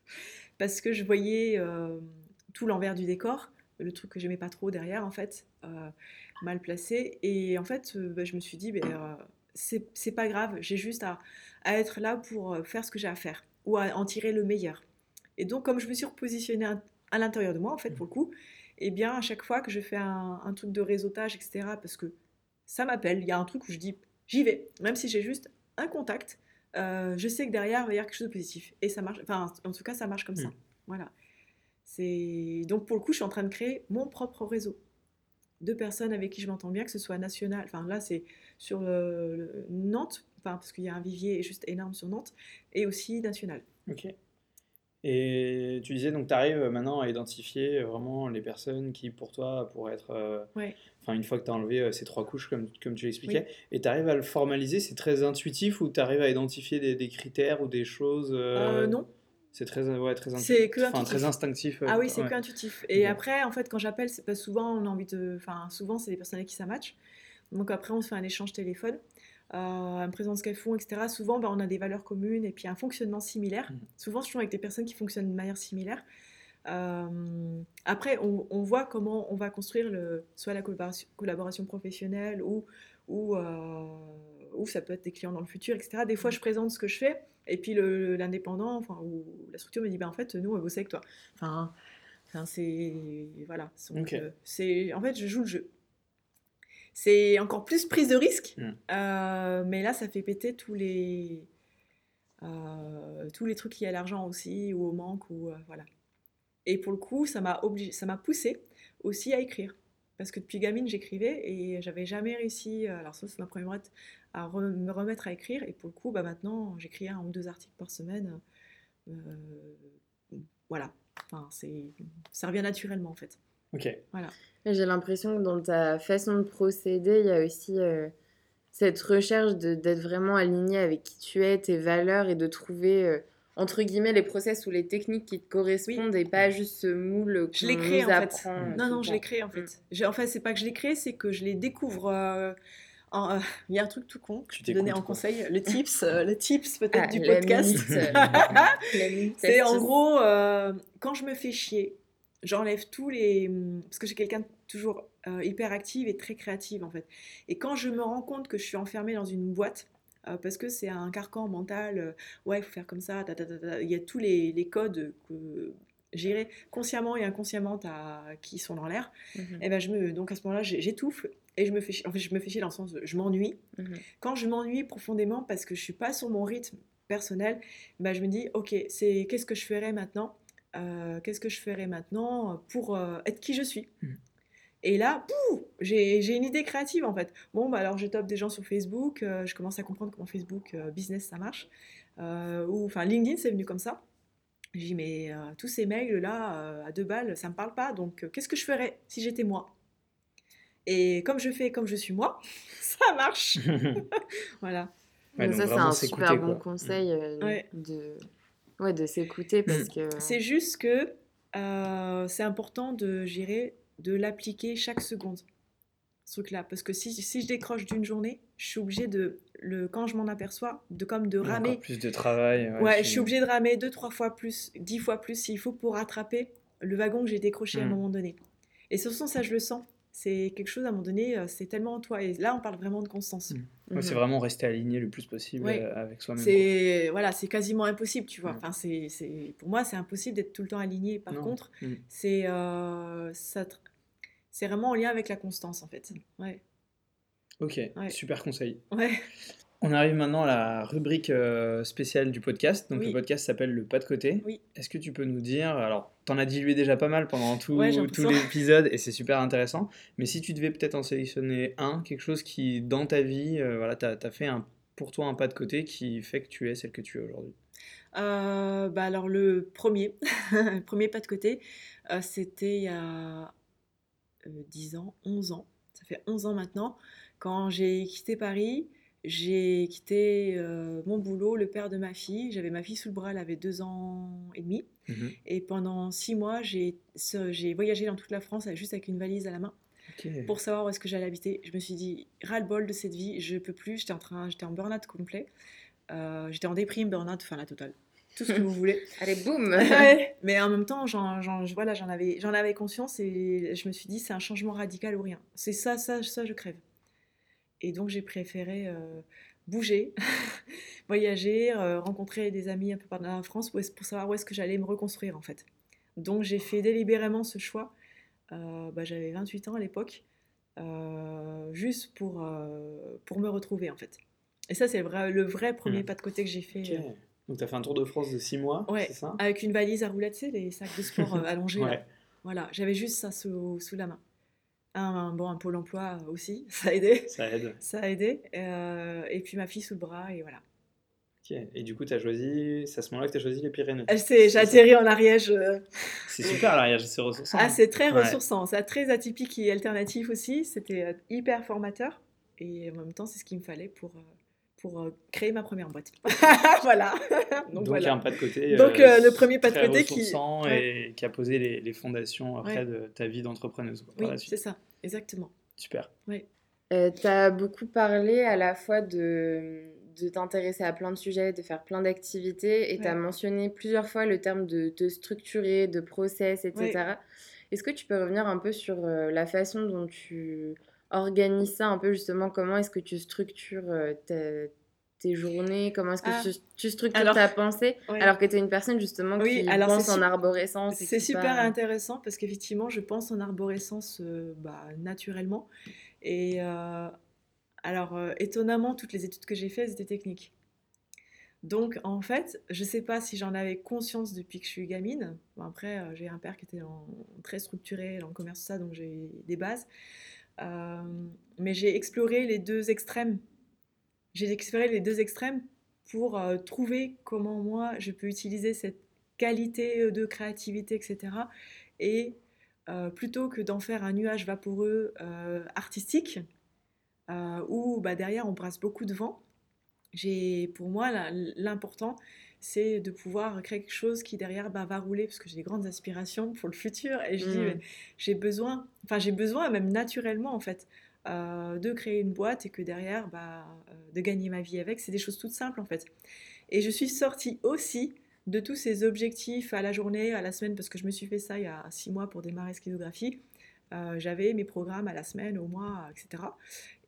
parce que je voyais euh, tout l'envers du décor, le truc que j'aimais pas trop derrière en fait, euh, mal placé. Et en fait, bah, je me suis dit, ben, c'est pas grave, j'ai juste à, être là pour faire ce que j'ai à faire ou à en tirer le meilleur. Et donc, comme je me suis repositionnée à, l'intérieur de moi, en fait, pour le coup, eh bien, à chaque fois que je fais un, un truc de réseautage, etc., parce que ça m'appelle, il y a un truc où je dis, j'y vais. Même si j'ai juste un contact, euh, je sais que derrière, il va y avoir quelque chose de positif. Et ça marche, enfin, en tout cas, ça marche comme ça. Mm. Voilà. C'est Donc, pour le coup, je suis en train de créer mon propre réseau de personnes avec qui je m'entends bien, que ce soit national. Enfin, là, c'est sur Nantes, enfin, parce qu'il y a un vivier juste énorme sur Nantes, et aussi national. Ok. Et tu disais, donc tu arrives maintenant à identifier vraiment les personnes qui, pour toi, pourraient être. Euh, enfin, une fois que tu as enlevé euh, ces trois couches, comme, comme tu l'expliquais, et tu arrives à le formaliser, c'est très intuitif ou tu arrives à identifier des, des, critères ou des choses euh, Non. C'est très, ouais, très, intuitif. Que enfin, très instinctif. Ah oui, c'est que intuitif. Et après, en fait, quand j'appelle, c'est pas souvent, on a envie de. Enfin, souvent, c'est des personnes avec qui ça match. Donc après, on se fait un échange téléphone euh, me présente ce qu'elles font, etc. Souvent, bah, on a des valeurs communes et puis un fonctionnement similaire. Mmh. Souvent, je suis avec des personnes qui fonctionnent de manière similaire. Euh, après, on, voit comment on va construire le, soit la collaboration, professionnelle ou, ou, euh, ou, ça peut être des clients dans le futur, etc. Des fois, mmh. je présente ce que je fais et puis l'indépendant enfin, ou la structure me dit bah, en fait, nous, on va bosser avec toi. Enfin, enfin c'est. Voilà. Euh, c'est en fait, je joue le jeu c'est encore plus prise de risque. Mm. Euh, mais là, ça fait péter tous les, euh, tous les trucs liés à l'argent aussi, ou au manque, ou euh, voilà. Et pour le coup, ça m'a ça m'a poussé aussi à écrire. Parce que depuis gamine, j'écrivais et j'avais jamais réussi, alors ça c'est ma première boîte, à me remettre à écrire. Et pour le coup, bah, maintenant, j'écris un ou deux articles par semaine. voilà. Enfin, ça revient naturellement en fait. Ok. Voilà. J'ai l'impression que dans ta façon de procéder, il y a aussi euh, cette recherche d'être vraiment aligné avec qui tu es, tes valeurs et de trouver, euh, entre guillemets, les process ou les techniques qui te correspondent et pas juste ce moule que je l'ai créé en fait. Non, non, je l'ai créé en fait. Mm. En fait, c'est pas que je l'ai créé, c'est que je les découvre. Euh, Euh, il y a un truc tout con que je te donnais en conseil, le tips, euh, le tips peut-être ah, du podcast. c'est en gros, euh, quand je me fais chier, j'enlève tous les... Parce que j'ai quelqu'un toujours hyper active et très créative en fait. Et quand je me rends compte que je suis enfermée dans une boîte, parce que c'est un carcan mental, ouais, il faut faire comme ça, il y a tous les, les codes que j'irai consciemment et inconsciemment qui sont dans l'air, mhm. et eh ben je me, donc à ce moment-là, j'étouffe et je me fais, en fait, je me fais chier dans le sens, je m'ennuie. Mhm. Quand je m'ennuie profondément parce que je suis pas sur mon rythme personnel, ben je me dis, ok, c'est qu'est-ce que je ferais maintenant euh, Qu'est-ce que je ferais maintenant pour euh, être qui je suis mhm. Et là, j'ai une idée créative en fait. Bon, bah alors je top des gens sur Facebook, euh, je commence à comprendre comment Facebook business ça marche. ou enfin LinkedIn, c'est venu comme ça. J'ai dit, mais euh, tous ces mails-là, euh, à deux balles, ça ne me parle pas. Donc, euh, qu'est-ce que je ferais si j'étais moi? Et comme je fais comme je suis moi, ça marche. voilà. ça, c'est un super bon conseil de, ouais, de s'écouter parce que... C'est juste que c'est important de, gérer, de l'appliquer chaque seconde ce truc-là. Parce que si, si je décroche d'une journée, je suis obligée de, le, quand je m'en aperçois, de comme de ramer. plus de travail. Ouais, je suis obligée de ramer deux, trois fois plus, dix fois plus s'il faut pour rattraper le wagon que j'ai décroché à un hmm. moment donné. Et ce sens, ça, je le sens. C'est quelque chose à un moment donné, euh, c'est tellement en toi. Et là, on parle vraiment de constance. Hmm. C'est vraiment rester aligné le plus possible euh, avec soi-même. C'est voilà, c'est quasiment impossible, tu vois. Enfin, c'est pour moi, c'est impossible d'être tout le temps aligné. Par contre, c'est euh, ça c'est vraiment en lien avec la constance en fait. Ouais. Ok, super conseil. Ouais. On arrive maintenant à la rubrique euh, spéciale du podcast. Donc le podcast s'appelle Le pas de côté. Oui. Est-ce que tu peux nous dire, alors t'en as dilué déjà pas mal pendant tout, tout l'épisode et c'est super intéressant, mais si tu devais peut-être en sélectionner un, quelque chose qui dans ta vie, euh, voilà, t'as as fait un, pour toi un pas de côté qui fait que tu es celle que tu es aujourd'hui? Euh, bah alors le premier, le premier pas de côté, c'était il y a 10 ans, 11 ans, ça fait 11 ans maintenant, quand j'ai quitté Paris, j'ai quitté euh, mon boulot, le père de ma fille. J'avais ma fille sous le bras, elle avait deux ans et demi. Mhm. Et pendant six mois, j'ai voyagé dans toute la France juste avec une valise à la main pour savoir où est-ce que j'allais habiter. Je me suis dit, ras-le-bol de cette vie, je peux plus. J'étais en, train, j'étais en burn-out complet. Euh, j'étais en déprime, burn-out, enfin la totale tout ce que vous voulez. Allez, boum Mais en même temps, j'en, voilà, j'en, avais, j'en avais conscience et je me suis dit, c'est un changement radical ou rien. C'est ça, ça, ça, je crève. Et donc, j'ai préféré euh, bouger, voyager, euh, rencontrer des amis un peu partout en France pour, savoir où est-ce que j'allais me reconstruire, en fait. Donc, j'ai fait délibérément ce choix. Euh, bah, j'avais 28 ans à l'époque, juste pour, pour me retrouver, en fait. Et ça, c'est le vrai, le vrai premier mmh. pas de côté que j'ai fait. Donc, tu as fait un tour de France de 6 mois, ouais, c'est ça? Avec une valise à roulettes, tu sais, les sacs de sport allongés. Là. Voilà, j'avais juste ça sous, sous la main. Un, bon, un pôle emploi aussi, ça a aidé. Ça aide. Ça a aidé. Euh, et puis ma fille sous le bras, et voilà. Ok, et du coup, as choisi, c'est à ce moment-là que tu as choisi les Pyrénées J'ai atterri en Ariège. Euh. C'est super l'Ariège, c'est ressourçant. Ah, c'est très ressourçant, c'est très atypique et alternatif aussi. C'était hyper formateur. Et en même temps, c'est ce qu'il me fallait pour pour euh, créer ma première boîte. voilà. Donc, il y a un pas de côté. Donc euh, le premier pas de côté qui et qui a posé les, les fondations après de ta vie d'entrepreneuse. Oui, c'est ça, exactement. Super. Oui. Euh, tu as beaucoup parlé à la fois de, de t'intéresser à plein de sujets, de faire plein d'activités, et tu as mentionné plusieurs fois le terme de te structurer, de process, etc. Est-ce que tu peux revenir un peu sur la façon dont tu organise ça un peu justement Comment est-ce que tu structures euh, tes, journées Comment est-ce que ah. tu, structures ta pensée Alors que tu es une personne justement qui pense en arborescence. C'est super intéressant parce qu'effectivement, je pense en arborescence euh, bah, naturellement. Et euh, alors, étonnamment, toutes les études que j'ai faites étaient techniques. Donc, en fait, je ne sais pas si j'en avais conscience depuis que je suis gamine. après, j'ai un père qui était très structuré dans le commerce, ça, donc j'ai des bases. Euh, mais j'ai exploré les deux extrêmes. J'ai exploré les deux extrêmes pour euh, trouver comment moi je peux utiliser cette qualité euh, de créativité, etc. Et plutôt que d'en faire un nuage vaporeux artistique, où bah, derrière on brasse beaucoup de vent, j'ai pour moi l'important c'est de pouvoir créer quelque chose qui derrière bah, va rouler parce que j'ai des grandes aspirations pour le futur et je dis mmh. j'ai besoin enfin j'ai besoin même naturellement en fait de créer une boîte et que derrière, bah, de gagner ma vie avec. C'est des choses toutes simples en fait. Et je suis sortie aussi de tous ces objectifs à la journée, à la semaine, parce que je me suis fait ça il y a six mois pour démarrer schizographie. Euh, j'avais mes programmes à la semaine, au mois, etc.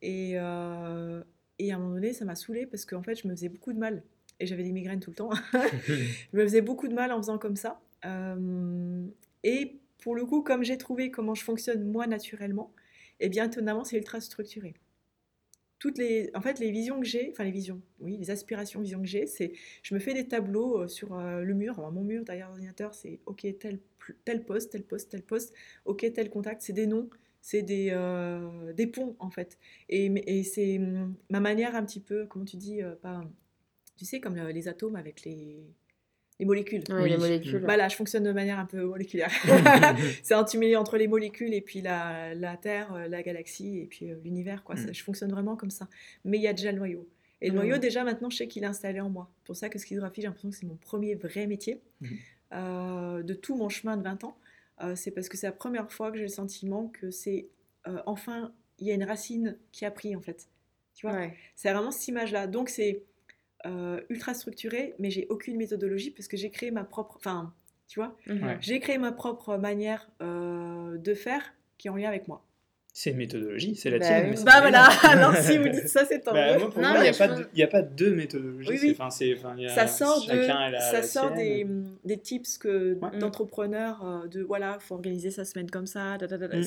Et, euh, et à un moment donné, ça m'a saoulée parce qu'en fait, je me faisais beaucoup de mal. Et j'avais des migraines tout le temps. je me faisais beaucoup de mal en faisant comme ça. Euh, et pour le coup, comme j'ai trouvé comment je fonctionne moi naturellement, et eh bien étonnamment, c'est ultra structuré toutes les, en fait, les visions que j'ai, enfin les visions, oui, les aspirations, visions que j'ai, c'est, je me fais des tableaux euh, sur euh, le mur, mon mur derrière l'ordinateur, c'est ok tel tel poste, tel poste, tel poste, ok tel contact, c'est des noms, c'est des, euh, des ponts en fait, et, et c'est hum, ma manière un petit peu, comment tu dis, pas, tu sais comme les atomes avec les les molécules. Oui, les molécules. Bah là, je fonctionne de manière un peu moléculaire. c'est un tumulé entre les molécules et puis la, la Terre, euh, la galaxie et puis euh, l'univers. quoi. Mm. je fonctionne vraiment comme ça. Mais il y a déjà le noyau. Et le mm. noyau, déjà, maintenant, je sais qu'il est installé en moi. pour ça que schizographie, j'ai l'impression que c'est mon premier vrai métier mm. euh, de tout mon chemin de 20 ans. c'est parce que c'est la première fois que j'ai le sentiment que c'est enfin, il y a une racine qui a pris, en fait. Tu vois? C'est vraiment cette image-là. Donc, c'est euh, ultra structuré, mais j'ai aucune méthodologie parce que j'ai créé ma propre. Enfin, tu vois, mhm. j'ai créé ma propre manière euh, de faire qui est en lien avec moi. C'est une méthodologie, c'est la bah tienne. Bah voilà, alors si vous dites ça, c'est tant bah, Pour moi, il n'y a, pas deux méthodologies. ça sort, ça sort des, des, tips que d'entrepreneurs, euh, de voilà, faut organiser sa semaine comme ça. Mm.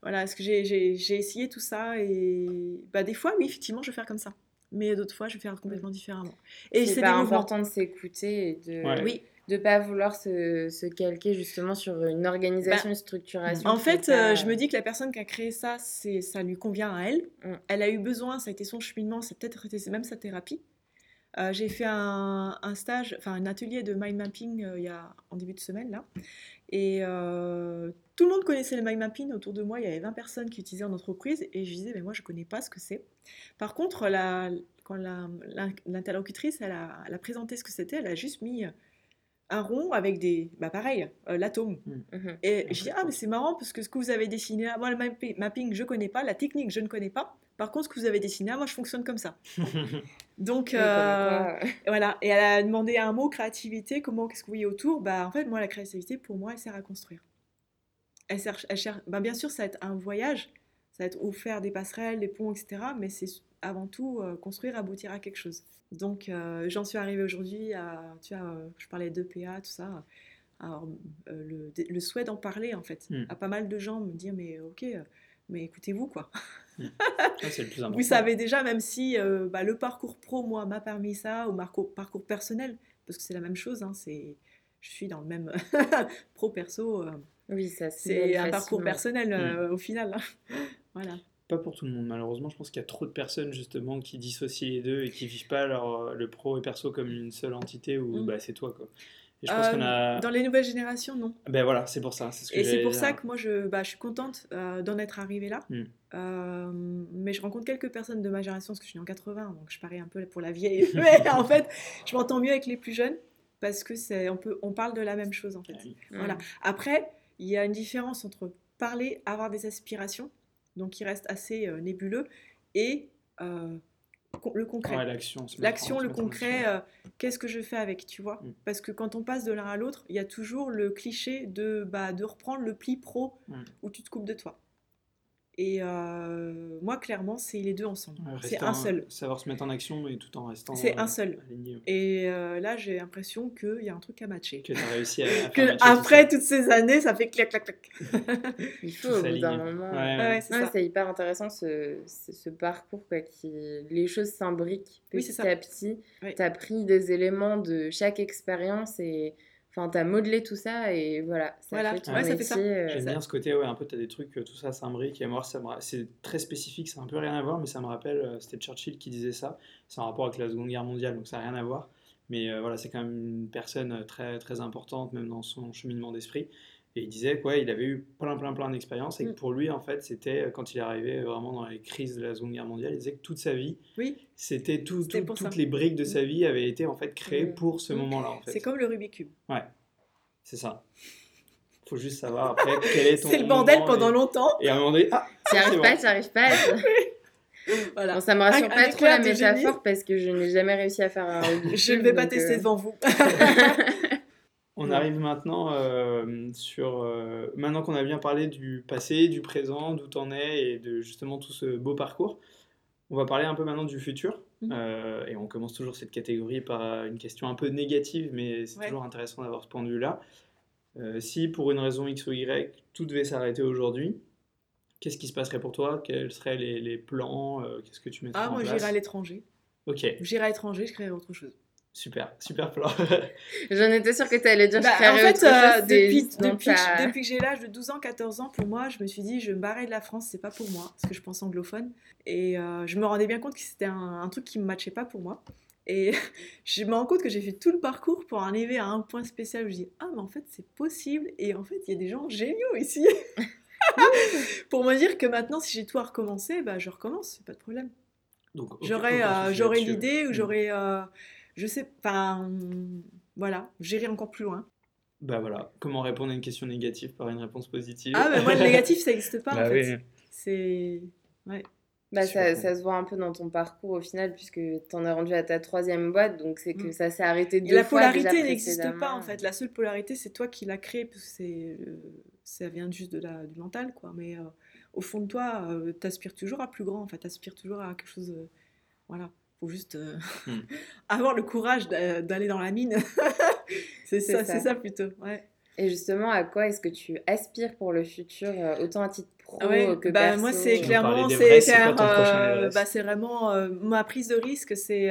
Voilà, est-ce que j'ai essayé tout ça et bah, des fois, oui, effectivement, je vais faire comme ça mais d'autres fois, je vais faire complètement différemment. Et c'est important de s'écouter et de. Oui de pas vouloir se, se, calquer justement sur une organisation, bah, une structuration. En fait, euh, je me dis que la personne qui a créé ça, c'est ça lui convient à elle. Mm. Elle a eu besoin, ça a été son cheminement, c'est peut-être même sa thérapie. Euh, j'ai fait un, un, stage, enfin un atelier de mind mapping euh, il y a, en début de semaine là, et tout le monde connaissait le mind mapping autour de moi. Il y avait 20 personnes qui utilisaient en entreprise et je disais mais moi je connais pas ce que c'est. Par contre, la, quand l'interlocutrice elle a, elle a, présenté ce que c'était, elle a juste mis un rond avec des. Bah pareil, euh, l'atome. Mm. Mhm. Et je dis, ah, mais c'est marrant parce que ce que vous avez dessiné, ah, moi, le mapping, je connais pas, la technique, je ne connais pas. Par contre, ce que vous avez dessiné, ah, moi, je fonctionne comme ça. Donc, euh, voilà. Et elle a demandé un mot créativité, comment, qu'est-ce que vous voyez autour? Bah, en fait, moi, la créativité, pour moi, elle sert à construire. Elle, cherche, elle cherche, bah, bien sûr, ça va être un voyage, ça va être ou faire des passerelles, des ponts, etc. Mais c'est avant tout euh, construire, aboutir à quelque chose. Donc euh, j'en suis arrivée aujourd'hui à, tu vois, euh, je parlais d'EPA, tout ça. Alors, le, le, souhait d'en parler en fait, hmm. à pas mal de gens me dire mais ok, mais écoutez-vous quoi. C'est le plus important. Vous savez déjà, même si bah, le parcours pro moi m'a permis ça ou parcours, parcours personnel, parce que c'est la même chose, hein, c'est, je suis dans le même pro perso. oui, ça c'est un parcours personnel hmm. au final. Hein. voilà pas pour tout le monde malheureusement. Je pense qu'il y a trop de personnes justement qui dissocient les deux et qui vivent pas leur, le pro et perso comme une seule entité où mm. bah, c'est toi quoi. je pense euh, a... Dans les nouvelles générations, non. Ben voilà, c'est pour ça. Ce que et c'est pour ça que moi je, bah, je suis contente euh, d'en être arrivée là. Mm. Euh, mais je rencontre quelques personnes de ma génération parce que je suis en 80, donc je parie un peu pour la vieille. mais en fait, je m'entends mieux avec les plus jeunes parce que c'est on peut on parle de la même chose en fait. Voilà. Après, il y a une différence entre parler, avoir des aspirations donc qui reste assez euh, nébuleux, et euh, le concret. l'action, l'action, le concret, euh, qu'est-ce que je fais avec, tu vois? Mm. Parce que quand on passe de l'un à l'autre, il y a toujours le cliché de, bah, de reprendre le pli pro mm. où tu te coupes de toi. Et euh, moi, clairement, c'est les deux ensemble. c'est un seul. Savoir se mettre en action, mais tout en restant. C'est un seul. Et euh, là, j'ai l'impression qu'il y a un truc à matcher. Que tu as réussi à, que Après toutes ces années, ça fait clac, clac, clac. Il faut au bout d'un moment. Ouais, c'est hyper intéressant ce, ce, parcours, quoi, qui les choses s'imbriquent petit à petit. Tu as pris des éléments de chaque expérience et Enfin, t'as modelé tout ça et voilà. Ça voilà, fait ouais, ça fait ça. Euh, J'aime bien ce côté, ouais, un peu, t'as des trucs, tout ça s'imbrique. Et moi, ça c'est très spécifique, ça n'a un peu rien à voir, mais ça me rappelle, euh, c'était Churchill qui disait ça. C'est en rapport avec la Seconde Guerre mondiale, donc ça n'a rien à voir. Mais euh, voilà, c'est quand même une personne très, très importante, même dans son cheminement d'esprit. Et il disait quoi, il avait eu plein, plein, plein d'expériences et que mm. pour lui, en fait, c'était euh, quand il est arrivé vraiment dans les crises de la Seconde Guerre mondiale, il disait que toute sa vie, oui. c'était tout, toutes les briques de sa mm. vie avaient été en fait créées mm. pour ce moment-là. En fait. C'est comme le Rubik's Cube. Ouais, c'est ça. Faut juste savoir après quel est ton. C'est le bordel pendant longtemps. Et à un moment donné, ah, Tu arrives pas, tu arrives pas. Voilà. ça me rassure pas trop la métaphore parce que je n'ai jamais réussi à faire un. je ne vais pas tester euh, devant vous. On arrive maintenant euh, sur. Euh, maintenant qu'on a bien parlé du passé, du présent, d'où t'en es et de justement tout ce beau parcours, on va parler un peu maintenant du futur. Mhm. Euh, et on commence toujours cette catégorie par une question un peu négative, mais c'est toujours intéressant d'avoir ce point de vue-là. si pour une raison X ou Y, tout devait s'arrêter aujourd'hui, qu'est-ce qui se passerait pour toi? Quels seraient les, plans? Qu'est-ce que tu mettrais ah, moi, j'irais à l'étranger. Ok. J'irais à l'étranger, je créerais autre chose. Super, super plan. J'en étais sûre que tu allais dire bah, En fait, euh, depuis, depuis, depuis, que j'ai l'âge de 12 ans, 14 ans, pour moi, je me suis dit, je vais me barrer de la France, c'est pas pour moi, parce que je pense anglophone. Et euh, je me rendais bien compte que c'était un, truc qui me matchait pas pour moi. Et je me rends compte que j'ai fait tout le parcours pour arriver à un point spécial où je dis, ah, mais en fait, c'est possible. Et en fait, il y a des gens géniaux ici. pour me dire que maintenant, si j'ai tout à recommencer, bah, je recommence, c'est pas de problème. J'aurais euh, l'idée ou mm. j'aurais je sais pas. Voilà, j'irai encore plus loin. Bah voilà, comment répondre à une question négative par une réponse positive Ah, mais moi, le négatif, ça n'existe pas en bah fait. C'est. Ouais. Bah, ça, ça, se voit un peu dans ton parcours au final, puisque tu en es rendu à ta troisième boîte, donc c'est que mm. ça s'est arrêté deux Et la polarité n'existe pas en fait. La seule polarité, c'est toi qui l'as créée, parce que c'est, euh, ça vient juste de la, du mental, quoi. Mais euh, au fond de toi, euh, tu aspires toujours à plus grand, en fait, tu aspires toujours à quelque chose. voilà faut juste euh, hmm. avoir le courage d'aller dans la mine. c'est ça, c'est ça plutôt. Ouais. Et justement, à quoi est-ce que tu aspires pour le futur, euh, autant à titre pro que bah, Moi, c'est clairement, c'est euh, bah, c'est vraiment ma prise de risque, c'est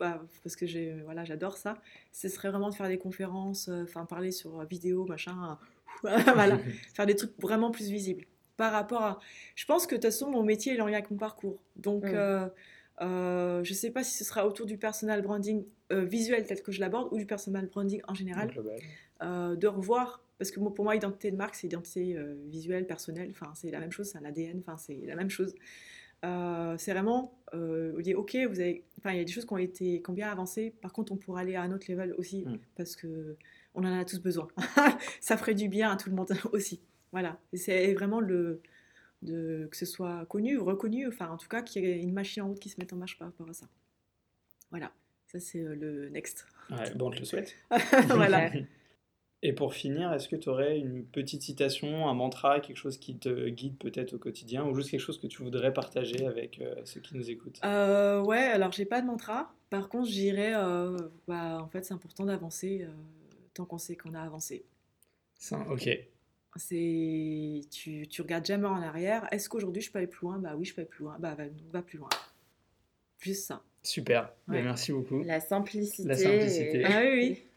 bah, parce que j'ai, voilà, j'adore ça. Ce serait vraiment de faire des conférences, enfin parler sur vidéo, machin, voilà, faire des trucs vraiment plus visibles. Par rapport à, je pense que de toute façon, mon métier est en lien avec mon parcours, donc. Mm. Euh, je ne sais pas si ce sera autour du personal branding euh, visuel tel que je l'aborde ou du personal branding en général. Euh, de revoir, parce que pour moi, identité de marque, c'est identité visuelle, personnelle, enfin, c'est la même chose, c'est un ADN, enfin, c'est la même chose. c'est vraiment, vous dites, ok, vous avez, il y a des choses qui ont été, qui ont bien avancé, par contre, on pourrait aller à un autre level aussi, mm. parce que on en a tous besoin. Ça ferait du bien à tout le monde aussi. Voilà, c'est vraiment le, de, que ce soit connu ou reconnu, enfin en tout cas qu'il y ait une machine en route qui se mette en marche par rapport à ça. Voilà, ça c'est euh, le next. Ouais, bon, on te le souhaite. voilà. Et pour finir, est-ce que tu aurais une petite citation, un mantra, quelque chose qui te guide peut-être au quotidien, ou juste quelque chose que tu voudrais partager avec euh, ceux qui nous écoutent? Euh, Ouais, alors j'ai pas de mantra. Par contre, j'irais, euh, bah, en fait, c'est important d'avancer tant qu'on sait qu'on a avancé. Ça, ok. C'est tu, tu regardes jamais en arrière. Est-ce qu'aujourd'hui je peux aller plus loin? Bah oui, je peux aller plus loin. Bah va, plus loin. Juste ça. Super. Merci beaucoup. La simplicité. La simplicité. Ah oui, oui.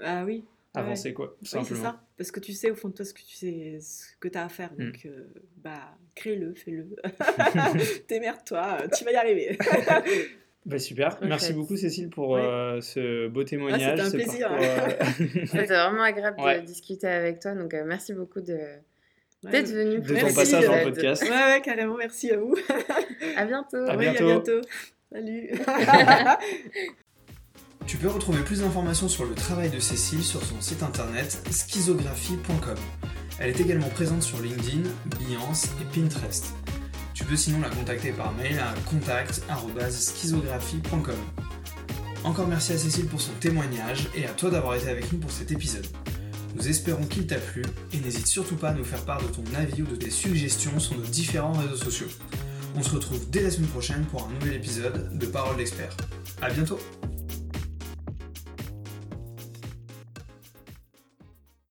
Ah oui. Avancer quoi, simplement. Oui, c'est ça. Parce que tu sais au fond de toi ce que tu sais, ce que as à faire. Hmm. Donc, euh, bah, crée-le, fais-le. Témère-toi, tu vas y arriver. Bah, super, merci beaucoup Cécile pour euh, ce beau témoignage. Ah, C'était un plaisir. Euh, C'était vraiment agréable de discuter avec toi, donc euh, merci beaucoup de d'être venu. De ton passage le podcast. Ouais, ouais, carrément, merci à vous. à bientôt. À bientôt. à bientôt. Salut. tu peux retrouver plus d'informations sur le travail de Cécile sur son site internet schizographie.com. Elle est également présente sur LinkedIn, Behance et Pinterest. Tu peux sinon la contacter par mail à contact.schizographie.com. Encore merci à Cécile pour son témoignage et à toi d'avoir été avec nous pour cet épisode. Nous espérons qu'il t'a plu et n'hésite surtout pas à nous faire part de ton avis ou de tes suggestions sur nos différents réseaux sociaux. On se retrouve dès la semaine prochaine pour un nouvel épisode de Parole d'expert. A bientôt